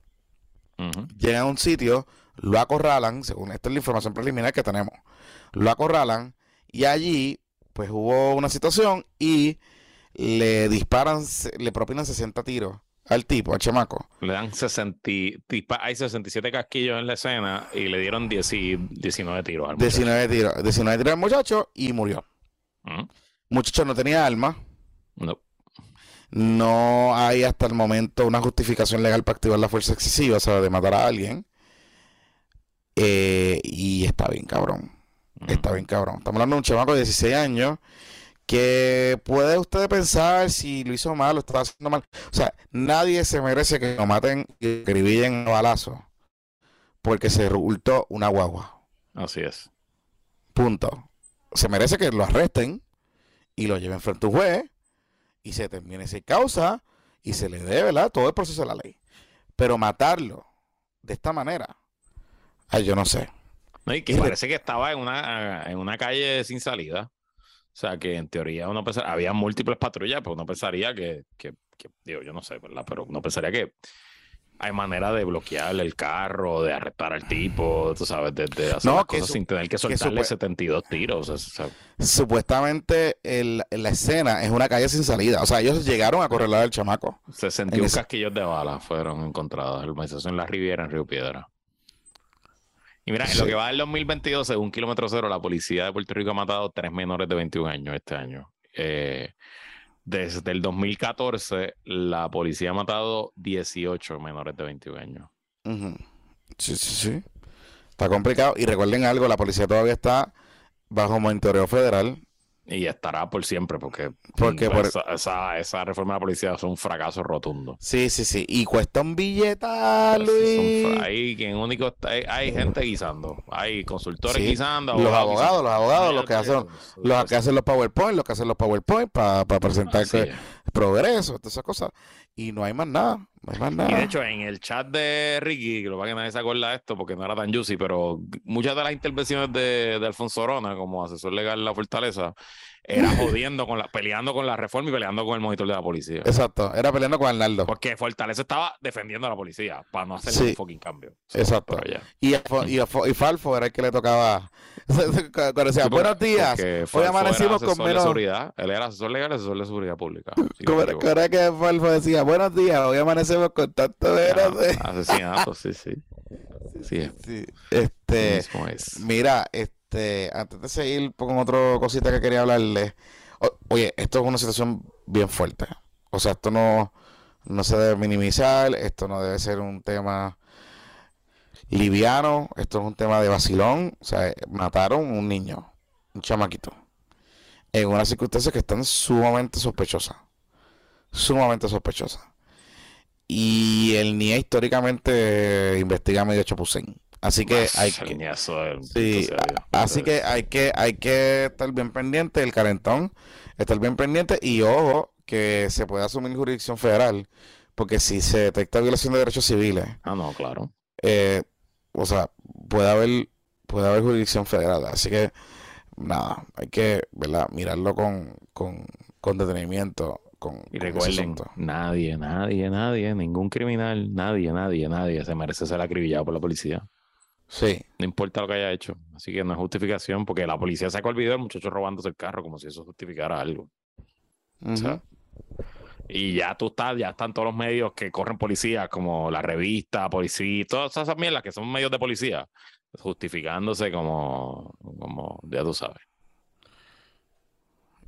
llegan a un sitio, lo acorralan, según esta es la información preliminar que tenemos, lo acorralan y allí pues hubo una situación y le disparan, le propinan 60 tiros al tipo, al chamaco. Le dan 60, hay 67 casquillos en la escena y le dieron 19 tiros al muchacho. 19 tiros, 19 tiros al muchacho y murió. Muchacho no tenía alma. No. No hay hasta el momento una justificación legal para activar la fuerza excesiva, o sea, de matar a alguien. Eh, y está bien, cabrón. Está bien, cabrón. Estamos hablando de un chamaco de 16 años que puede usted pensar si lo hizo mal o estaba haciendo mal. O sea, nadie se merece que lo maten y escribillen a balazo porque se resultó una guagua. Así es. Punto. Se merece que lo arresten y lo lleven frente a un juez y se termine esa causa y se le dé, ¿verdad? Todo el proceso de la ley. Pero matarlo de esta manera, ay, yo no sé. y que parece que estaba en una, en una calle sin salida. O sea, que en teoría uno pensaría, había múltiples patrullas, pero uno pensaría que, que, digo, yo no sé, ¿verdad? Pero uno pensaría que hay manera de bloquear el carro, de arrestar al tipo, tú sabes, de, hacer las cosas sin tener que soltarle 72 tiros. Supuestamente el, la escena es una calle sin salida. O sea, ellos llegaron a correlar al chamaco. 61 casquillos de balas fueron encontrados. en la Riviera, en Río Piedra. Y mira, en lo que va del 2022, según Kilómetro Cero, la policía de Puerto Rico ha matado tres menores de 21 años este año. Eh, desde el 2014, la policía ha matado 18 menores de 21 años. Sí, sí, sí. Está complicado. Y recuerden algo, la policía todavía está bajo monitoreo federal. Y estará por siempre, porque, porque pues, esa, esa, reforma de la policía es un fracaso rotundo. Sí, sí, sí. Y cuesta un billete, Luis. Hay, quien único hay, gente guisando. Hay consultores guisando. Los abogados, los abogados, los que hacen los que hacen los PowerPoint, los que hacen los PowerPoint para presentar progreso, todas esas cosas. Y no hay más nada. No hay más nada. Y de hecho, en el chat de Ricky, que lo va que nadie se acuerda de esto porque no era tan juicy, pero muchas de las intervenciones de, de Alfonso Orona como asesor legal de la Fortaleza era jodiendo con la, peleando con la reforma y peleando con el monitor de la policía. Exacto, era peleando con Arnaldo. Porque Fortaleza estaba defendiendo a la policía para no hacer un fucking cambio. Exacto. Y, y, y, Falfo era el que le tocaba. Cuando decía, buenos días, hoy amanecimos con menos. seguridad. Él era asesor legal y asesor de seguridad pública. ¿Cómo era que Falfo decía, buenos días, hoy amanecemos con tanto veras Asesinato, sí, sí. Sí, sí. Este, mira, este este, antes de seguir con otra cosita que quería hablarle, oye, esto es una situación bien fuerte. O sea, esto no, no se debe minimizar, esto no debe ser un tema liviano, esto es un tema de vacilón. O sea, mataron un niño, un chamaquito, en unas circunstancias que están sumamente sospechosas. Sumamente sospechosas. Y el NIA históricamente investiga medio chapucén. Así que hay que, sí, así que hay que hay que estar bien pendiente del calentón, estar bien pendiente y ojo que se puede asumir jurisdicción federal, porque si se detecta violación de derechos civiles, ah no, claro, eh, o sea puede haber puede haber jurisdicción federal, así que nada, hay que ¿verdad? mirarlo con, con, con detenimiento. Con, y recuerden, nadie, nadie, nadie, ningún criminal, nadie, nadie, nadie se merece ser acribillado por la policía. Sí. No importa lo que haya hecho. Así que no es justificación, porque la policía sacó el video del muchacho robándose el carro como si eso justificara algo. y ya tú estás, ya están todos los medios que corren policía, como la revista, policía, todas esas mierdas que son medios de policía, justificándose como, como ya tú sabes.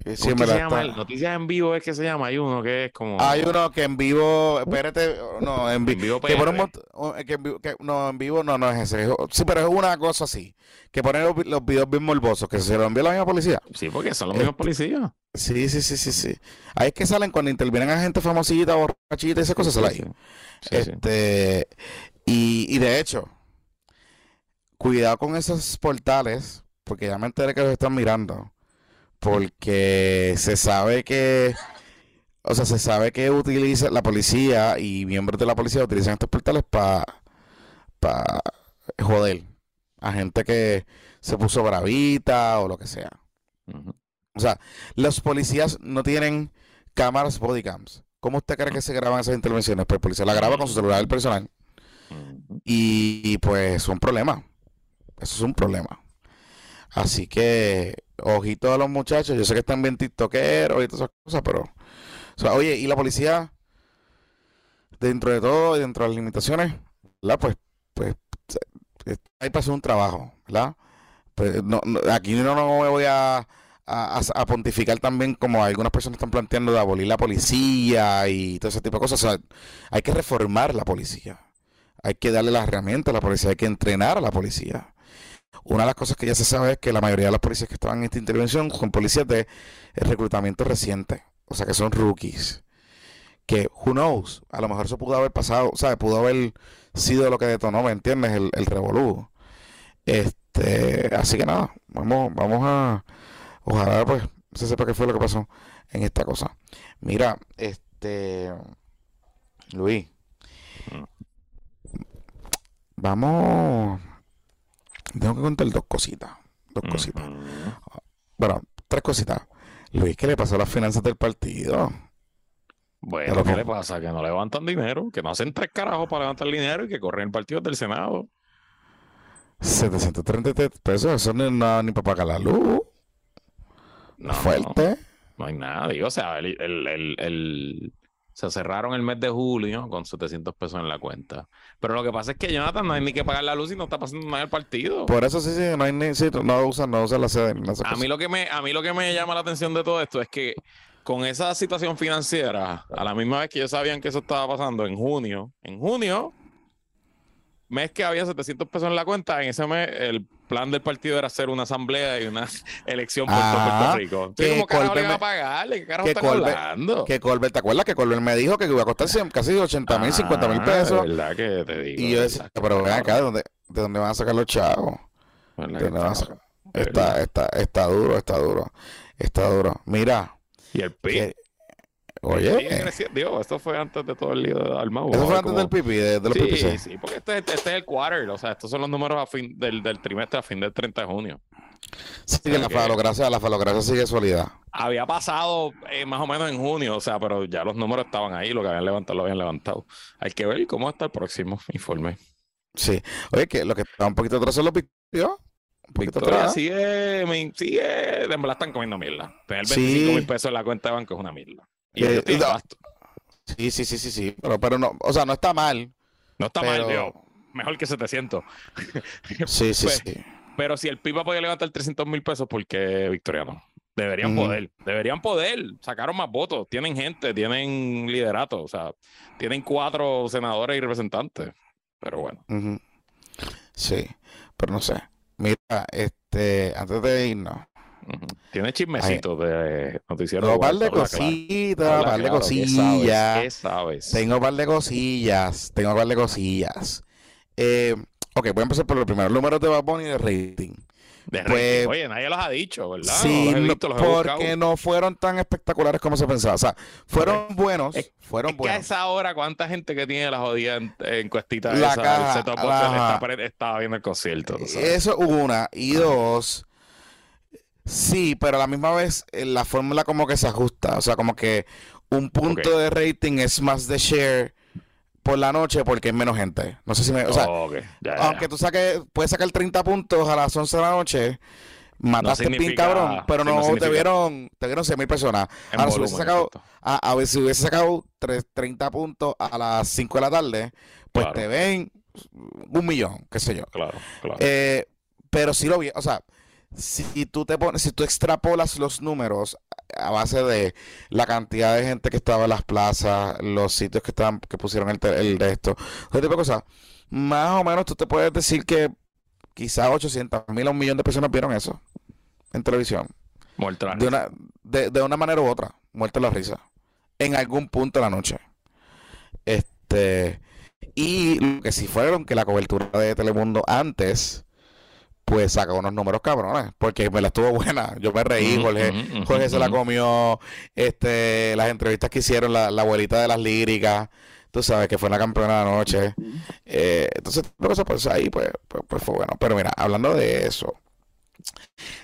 Noticias en vivo es que se llama. Hay uno que es como. Hay uno que en vivo. Espérate. No, en, vivo. Que no, en vivo no, no es ese. Sí, pero es una cosa así. Que ponen los, videos bien morbosos. Que se lo envía la misma policía. Sí, porque son los mismos este, policías. Sí, sí, sí, sí, sí. Ahí es que salen cuando intervienen a gente famosita, borrachita y esas cosas. Sí, este. Y, y de hecho, cuidado con esos portales. Porque ya me enteré que los están mirando porque se sabe que, o sea, se sabe que utiliza la policía y miembros de la policía utilizan estos portales para pa joder a gente que se puso bravita o lo que sea. O sea, los policías no tienen cámaras bodycams. ¿Cómo usted cree que se graban esas intervenciones? Pues el policía la graba con su celular personal. Y, pues es un problema. Eso es un problema. Así que, ojito a los muchachos. Yo sé que están bien tiktokeros y todas esas cosas, pero. Oye, y la policía, dentro de todo, dentro de las limitaciones, ¿verdad? Pues, pues, ahí pasó un trabajo, ¿verdad? Pues, aquí no, no me voy a pontificar también como algunas personas están planteando de abolir la policía y todo ese tipo de cosas. Hay que reformar la policía. Hay que darle las herramientas a la policía, hay que entrenar a la policía. Una de las cosas que ya se sabe es que la mayoría de los policías que estaban en esta intervención son policías de reclutamiento reciente, o sea que son rookies. Que, who knows, a lo mejor eso pudo haber pasado, o sea, pudo haber sido lo que detonó, ¿me entiendes? El, el revolú. Este, así que nada, vamos, vamos a, Ojalá pues se sepa qué fue lo que pasó en esta cosa. Mira, este Luis. Vamos. Tengo que contar dos cositas. Dos cositas. Bueno, tres cositas. Luis, ¿qué le pasó a las finanzas del partido? Bueno, ¿qué le pasa? Que no levantan dinero, que no hacen tres carajos para levantar dinero y que corren el partido del Senado. 733 pesos, eso no es nada ni para pagar la luz. No, fuerte. No, hay nada. Digo, o sea, el, el, se cerraron el mes de julio con 700 pesos en la cuenta. Pero lo que pasa es que Jonathan no hay ni que pagar la luz y no está pasando nada el partido. Por eso sí, sí, no hay ni, sí, no usan, no usan la sede. a mí lo que me, a mí lo que me llama la atención de todo esto es que con esa situación financiera, a la misma vez que ellos sabían que eso estaba pasando en junio, en junio, mes que había 700 pesos en la cuenta, en ese mes el plan del partido era hacer una asamblea y una elección por todo Puerto Rico. Entonces, ¿cómo carajo le iba a pagarle? ¿Qué carajo están hablando? Que Colbert, ¿te acuerdas que Colbert me dijo que iba a costar casi 80 mil, 50 mil ah, pesos? verdad que te digo. Y yo decía, pero ven acá, ¿de dónde, ¿de dónde van a sacar los chavos? ¿De dónde van a sacar? Está, está, está duro, está duro. Está duro. Mira. Y el PIB. Oye. Digo, esto fue antes de todo el lío de Almagro. Eso fue antes del pipi, de, los sí, Sí, sí, porque este, este, es el quarter, o sea, estos son los números a fin del, del trimestre a fin del 30 de junio. Sí, que la falocracia, la falocracia sigue sólida. Había pasado eh, más o menos en junio, o sea, pero ya los números estaban ahí, lo que habían levantado lo habían levantado. Hay que ver cómo está el próximo informe. Sí. Oye, que lo que está un poquito atrás son los Victoria. Un poquito atrás. Sigue, sigue, de verdad están comiendo mierda. Tener 25 mil pesos en la cuenta de banco es una mierda. Eh, sí, sí, sí, sí, sí. Pero, pero no, o sea, no está mal. No está mal, tío. Mejor que 700. sí, sí, pues, sí. Pero si el PIB puede levantar 300 mil pesos, ¿por qué Victoria no? Deberían poder, deberían poder. Sacaron más votos, tienen gente, tienen liderato, o sea, tienen cuatro senadores y representantes. Pero bueno. Sí, pero no sé. Mira, este, antes de irnos, tiene chismecitos de noticiero. Tengo un par de cositas, par de cosillas. Tengo un par de cosillas. Tengo un par de cosillas. Eh, ok, voy a empezar por el primero. Números de Bad y de rating. De pues, Oye, nadie los ha dicho, ¿verdad? Sí, no porque no fueron tan espectaculares como se pensaba. O sea, fueron buenos. fueron buenos. Que a esa hora, ¿cuánta gente que tiene la jodida encuestita la esa, caja, está, estaba viendo el concierto? Eso, una. Y dos Sí, pero a la misma vez eh, la fórmula como que se ajusta. O sea, como que un punto de rating es más de share por la noche porque es menos gente. No sé si me. O sea, aunque tú saques, puedes sacar 30 puntos a las 11 de la noche, mataste no pin cabrón, pero no, te vieron, te vieron 100 mil personas. Ahora, si hubiese sacado, a, ver, si hubiese sacado 30 puntos a las 5 de la tarde, pues te ven un millón, qué sé yo. Claro, claro. Eh, pero sí lo vi, o sea si tú te pones, si tú extrapolas los números a base de la cantidad de gente que estaba en las plazas, los sitios que estaban, que pusieron el, el de esto, ese tipo de cosas, más o menos tú te puedes decir que quizás 800 mil a un millón de personas vieron eso en televisión. Muerta de una, de, de una manera u otra, muerta la risa. En algún punto de la noche. Este. Y lo que sí fueron que la cobertura de Telemundo antes pues sacó unos números cabrones, porque me la estuvo buena. Yo me reí, Jorge, Jorge se la comió, este, las entrevistas que hicieron, la, abuelita de las líricas, tú sabes que fue la campeona de anoche. Eh, entonces, cosas pues ahí pues, pues, pues, fue bueno. Pero mira, hablando de eso,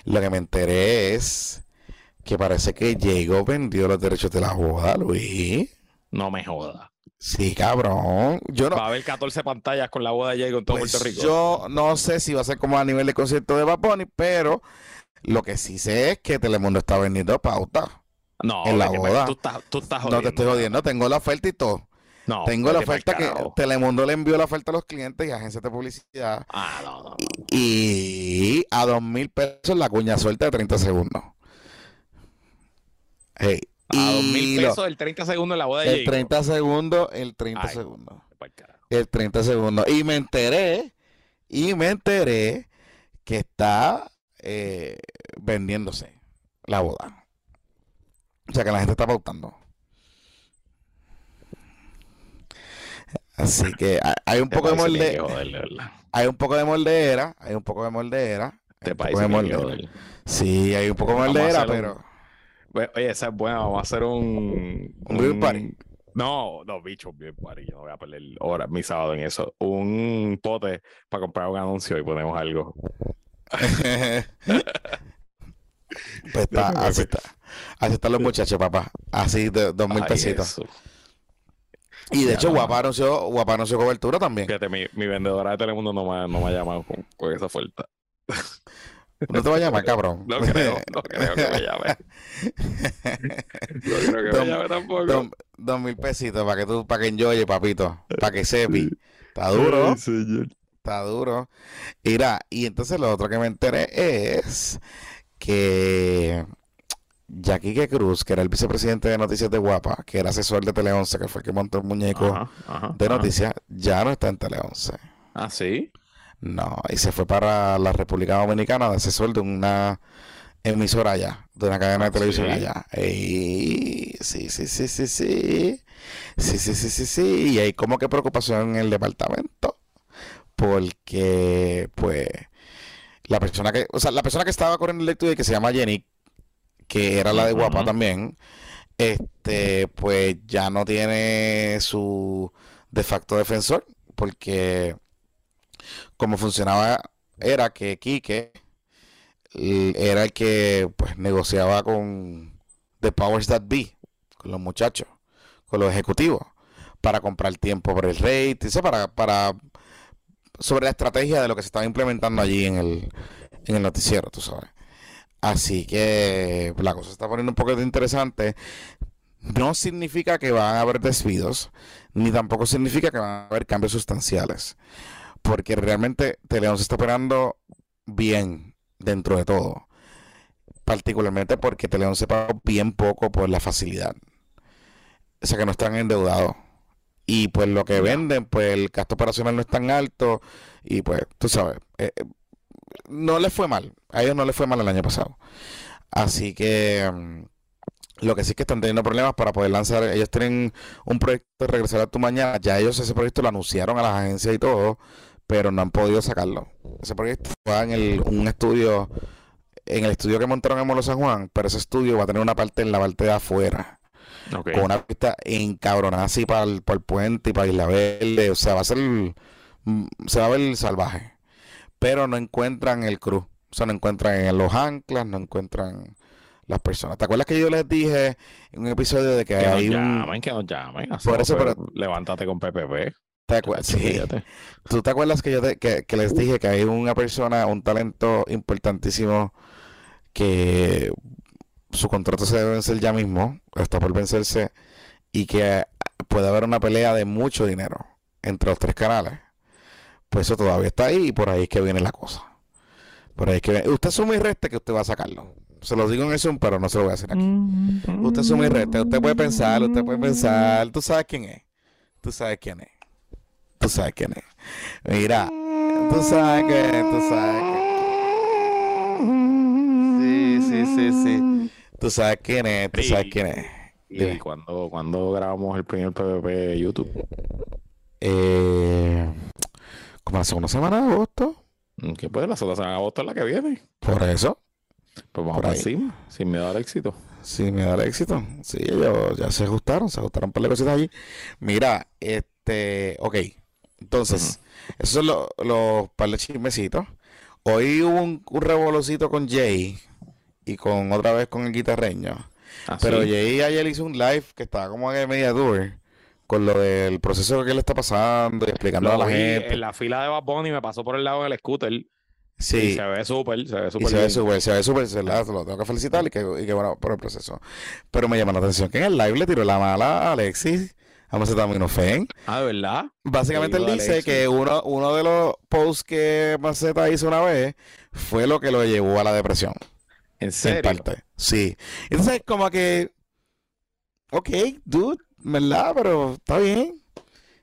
lo que me enteré es que parece que llegó vendió los derechos de la boda, Luis. No me joda. Sí, cabrón. Yo no, Va a haber 14 pantallas con la boda de Diego en todo pues Puerto Rico. yo no sé si va a ser como a nivel de concierto de Bad Bunny, pero lo que sí sé es que Telemundo está vendiendo pauta. no, en la boda. Tú estás, tú estás No te estoy jodiendo, tengo la oferta y todo. No, tengo la oferta que. Telemundo le envió la oferta a los clientes y agencias de publicidad. Ah, no, no. no. Y a dos mil pesos la cuña suelta de 30 segundos. Hey. A dos mil pesos el 30 segundos en la boda de el Diego. 30 segundos, el 30 Ay. segundos. El 30 segundos. Y me enteré, y me enteré que está eh, vendiéndose la boda. O sea que la gente está pautando. Así que hay- hay un Este poco de molde, hay un poco de moldera, hay un poco de moldera, hay Este un país de moldera. Sí, hay un poco de moldera, pero Oye, esa es buena. Vamos a hacer un. Un beer party. No, no, bicho, beer party. Yo no voy a perder horas, mi sábado en eso. Un pote para comprar un anuncio y ponemos algo. pues está, así está. Así están los muchachos, papá. Así de dos mil pesitos. Y de Ya, hecho. Guapa anunció, Guapa anunció cobertura también. Fíjate, mi, mi vendedora de Telemundo no me, no me ha llamado con, con esa oferta. No te va a llamar, cabrón. No creo, no creo que me llame. No creo que me llame tampoco. dos, dos mil pesitos para que tú, para que enjoye, papito. Para que sepi. Está duro, Ay, señor. está duro. Mira, y entonces lo otro que me enteré es que Jackie Cruz, que era el vicepresidente de Noticias de Guapa, que era asesor de Tele 11, que fue el que montó el muñeco Ajá, ajá, de noticias, ya no está en Tele 11. Ah, sí. No, y se fue para la República Dominicana de asesor de una emisora allá, de una cadena Ah, de televisión ¿sí? allá. Sí, sí, sí, sí, sí. Sí, sí, sí, sí, sí. Y hay como que preocupación en el departamento. Porque, pues, la persona que, o sea, la persona que estaba corriendo el estudio que se llama Jenny, que era la de Guapa también, este, pues ya no tiene su de facto defensor, porque como funcionaba era que Quique era el que pues negociaba con The Powers That Be, con los muchachos, con los ejecutivos, para comprar tiempo por el rate, para, para sobre la estrategia de lo que se estaba implementando allí en el, en el noticiero, tú sabes. Así que la cosa se está poniendo un poco interesante. No significa que van a haber despidos, ni tampoco significa que van a haber cambios sustanciales. Porque realmente Teleón se está operando bien dentro de todo. Particularmente porque Teleón se pagó bien poco por la facilidad. O sea que no están endeudados. Y pues lo que venden, pues el gasto operacional no es tan alto. Y pues, tú sabes, eh, eh, no les fue mal. A ellos no les fue mal el año pasado. Así que mm, lo que sí es que están teniendo problemas para poder lanzar. Ellos tienen un proyecto de regresar a tu mañana. Ya ellos ese proyecto lo anunciaron a las agencias y todo, pero no han podido sacarlo. Ese proyecto va en el, un estudio, en el estudio que montaron en Molo San Juan, pero ese estudio va a tener una parte en la parte de afuera Ok. con una pista encabronada así para el, para el puente y para Isla Verde. O sea, va a ser. mm, Se va a ver salvaje. Pero no encuentran el cruz. O sea, no encuentran en los anclas, no encuentran las personas. ¿Te acuerdas que yo les dije en un episodio de que Que nos hay un. llamen, que nos llamen. Por eso, Hacemos, pero- Levántate con PPP. ¿Te acuer- Chacho, sí. ¿Tú te acuerdas que yo te- que, que les dije que hay una persona, un talento importantísimo que su contrato se debe vencer ya mismo, está por vencerse, y que puede haber una pelea de mucho dinero entre los tres canales? Pues eso todavía está ahí y por ahí es que viene la cosa. Por ahí es que viene. Usted suma y reste que usted va a sacarlo. Se lo digo en el Zoom, pero no se lo voy a hacer aquí. Usted suma y reste, usted puede pensar, usted puede pensar, tú sabes quién es. Tú sabes quién es. Tú sabes quién es. Mira, tú sabes que, tú sabes que. Sí, sí, sí, sí. Tú sabes quién es, tú sabes quién es. ¿Y Dime. cuando, cuando grabamos el primer PPP de YouTube? Eh, como la segunda semana de agosto. Que pues la segunda semana de agosto es la que viene. Por eso. Pues vamos para encima, sin miedo al éxito. sin miedo al éxito. Sí, ellos ya se ajustaron, se ajustaron para las cositas allí. Mira, este, ok. Entonces, esos son los, los par de chismecitos. Hoy hubo un, un revolocito con Jay y con otra vez con el guitarreño. ¿Ah, Pero sí? Jay ayer hizo un live que estaba como en media tour con lo del proceso que le está pasando y explicando a la gente. en la fila de Bad Bunny me pasó por el lado del scooter. Y Sí, se ve súper, se ve y súper se ve súper, se ve súper, se la- lo tengo que felicitar y que, y que bueno por el proceso. Pero me llama la atención que en el live le tiró la mala a Alexis, a Macetaminofen. Ah, ¿de verdad? Básicamente él dice que uno, uno de los posts que Maceta hizo una vez fue lo que lo llevó a la depresión. ¿En En serio? parte. Sí. Entonces, como que. Ok, dude, ¿verdad? Pero está bien.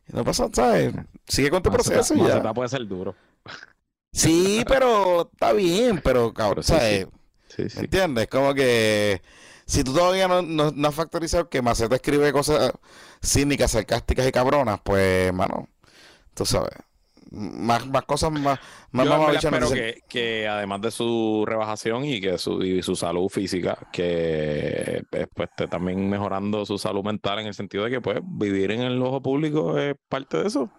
No pasa, ¿sabes? Sigue con tu Maceta- proceso y ya. Maceta puede ser duro. Sí, pero está bien, pero, cabrón, Pero sí, ¿sabes? Sí, ¿Me sí. entiendes? Como que. Si tú todavía no, no, no has factorizado que Maceta escribe cosas cínicas, sarcásticas y cabronas, pues, mano, tú sabes. Más, más cosas, más, más Yo espero que, que además de su rebajación y que su, y su salud física, que eh, pues, esté también mejorando su salud mental en el sentido de que pues vivir en el ojo público es parte de eso.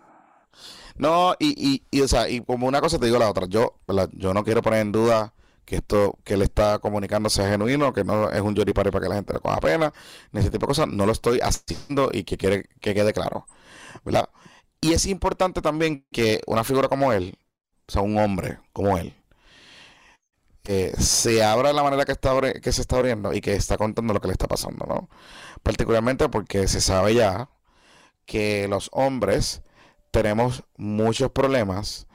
No, y, y, y, o sea, y como una cosa te digo la otra, yo, ¿verdad? yo no quiero poner en duda que esto que él está comunicando sea genuino, que no es un yoripari para que la gente le coja pena, ni ese tipo de cosas, no lo estoy haciendo y que quiere que quede claro, ¿verdad? Y es importante también que una figura como él, o sea, un hombre como él, se abra de la manera que, está, que se está abriendo y que está contando lo que le está pasando, ¿no? Particularmente porque se sabe ya que los hombres tenemos muchos problemas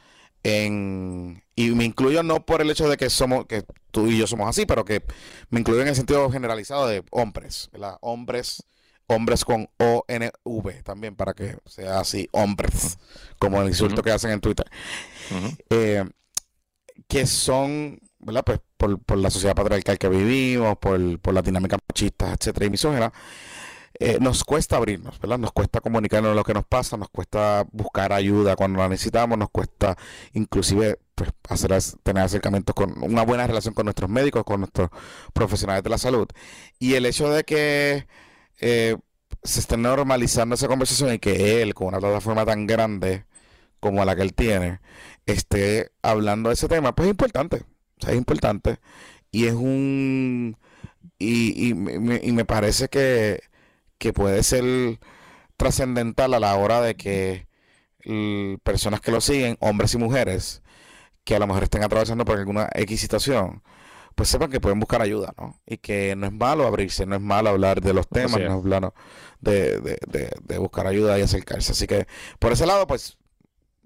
en y me incluyo no por el hecho de que somos que tú y yo somos así, pero que me incluyo en el sentido generalizado de hombres, ¿verdad? Hombres, hombres con O N V también para que sea así, hombres, como el insulto que hacen en Twitter, eh, que son, ¿verdad? Pues por, por la sociedad patriarcal que vivimos, por, por las dinámicas machistas, etcétera, y misóginas, eh, nos cuesta abrirnos, ¿verdad? Nos cuesta comunicarnos lo que nos pasa, nos cuesta buscar ayuda cuando la necesitamos, nos cuesta inclusive pues, hacer, ac- tener acercamientos con una buena relación con nuestros médicos, con nuestros profesionales de la salud. Y el hecho de que eh, se esté normalizando esa conversación y que él, con una plataforma tan grande como la que él tiene, esté hablando de ese tema, pues es importante. Es importante. Y es un... Y, me- y me parece que, que puede ser trascendental a la hora de que personas que lo siguen, hombres y mujeres, que a lo mejor estén atravesando por alguna X situación, pues sepan que pueden buscar ayuda, ¿no? Y que no es malo abrirse, no es malo hablar de los temas, no es malo de, de- de- de buscar ayuda y acercarse. Así que por ese lado, pues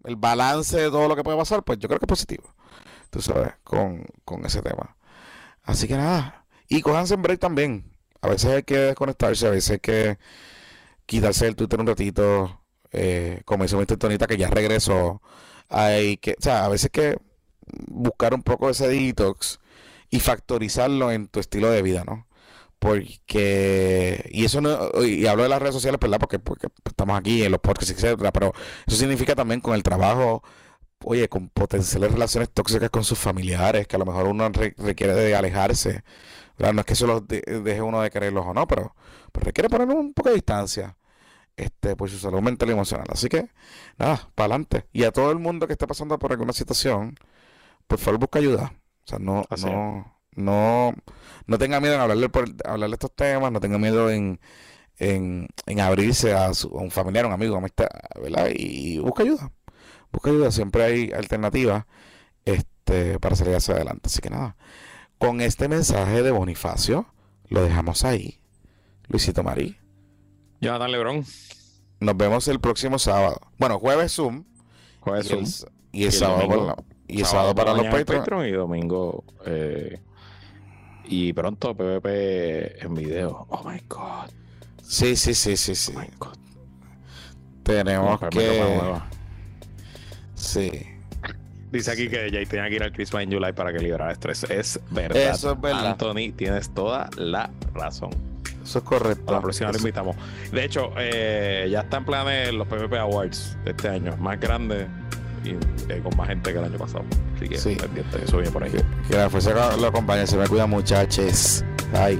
el balance de todo lo que puede pasar, pues yo creo que es positivo, tú sabes, con, con ese tema. Así que nada, y cójanse en break también. A veces hay que desconectarse, a veces hay que quitarse el Twitter un ratito, eh, como hizo Mr. Tonita, que ya regresó. Hay que, o sea, a veces que buscar un poco ese detox y factorizarlo en tu estilo de vida, ¿no? Porque, y eso no, y hablo de las redes sociales, ¿verdad? Porque, porque estamos aquí en los podcasts, etcétera, pero eso significa también con el trabajo, oye, con potenciales relaciones tóxicas con sus familiares, que a lo mejor uno re- requiere de alejarse. ¿verdad? No es que eso los de- deje uno de quererlos o no, pero, pero requiere poner un poco de distancia este, por su salud mental y emocional. Así que, nada, para adelante. Y a todo el mundo que esté pasando por alguna situación, por favor busca ayuda. O sea, no, Así es. no, no, no tenga miedo en hablarle, por, hablarle de estos temas, no tenga miedo en, en, en abrirse a, su- a un familiar, a un amigo, amistad, ¿verdad? Y, busca ayuda. Busca ayuda, siempre hay alternativas este, para salir hacia adelante. Así que nada, con este mensaje de Bonifacio, lo dejamos ahí. Luisito Marí. Jonathan Lebron, Nos vemos el próximo sábado. Bueno, jueves Zoom. jueves y Zoom. el, y el el sábado, domingo. para y el sábado para los Patreon. Patreon y domingo eh, y pronto PvP en video. Oh my god. Sí, sí, sí, sí, sí. Oh my god. Tenemos ropa que. Sí. Dice aquí que Jay tenía que ir al Christmas in July para que liberara estrés. Es verdad. Eso es verdad. Anthony, tienes toda la razón. Eso es A correcto. la próxima lo invitamos. De hecho, eh, ya está en planes los PvP Awards de este año, más grandes y eh, con más gente que el año pasado. Así que Sí. pendiente, eso viene por ahí. Que, que la fuerza lo acompañe. Se me cuida, muchachos. Bye.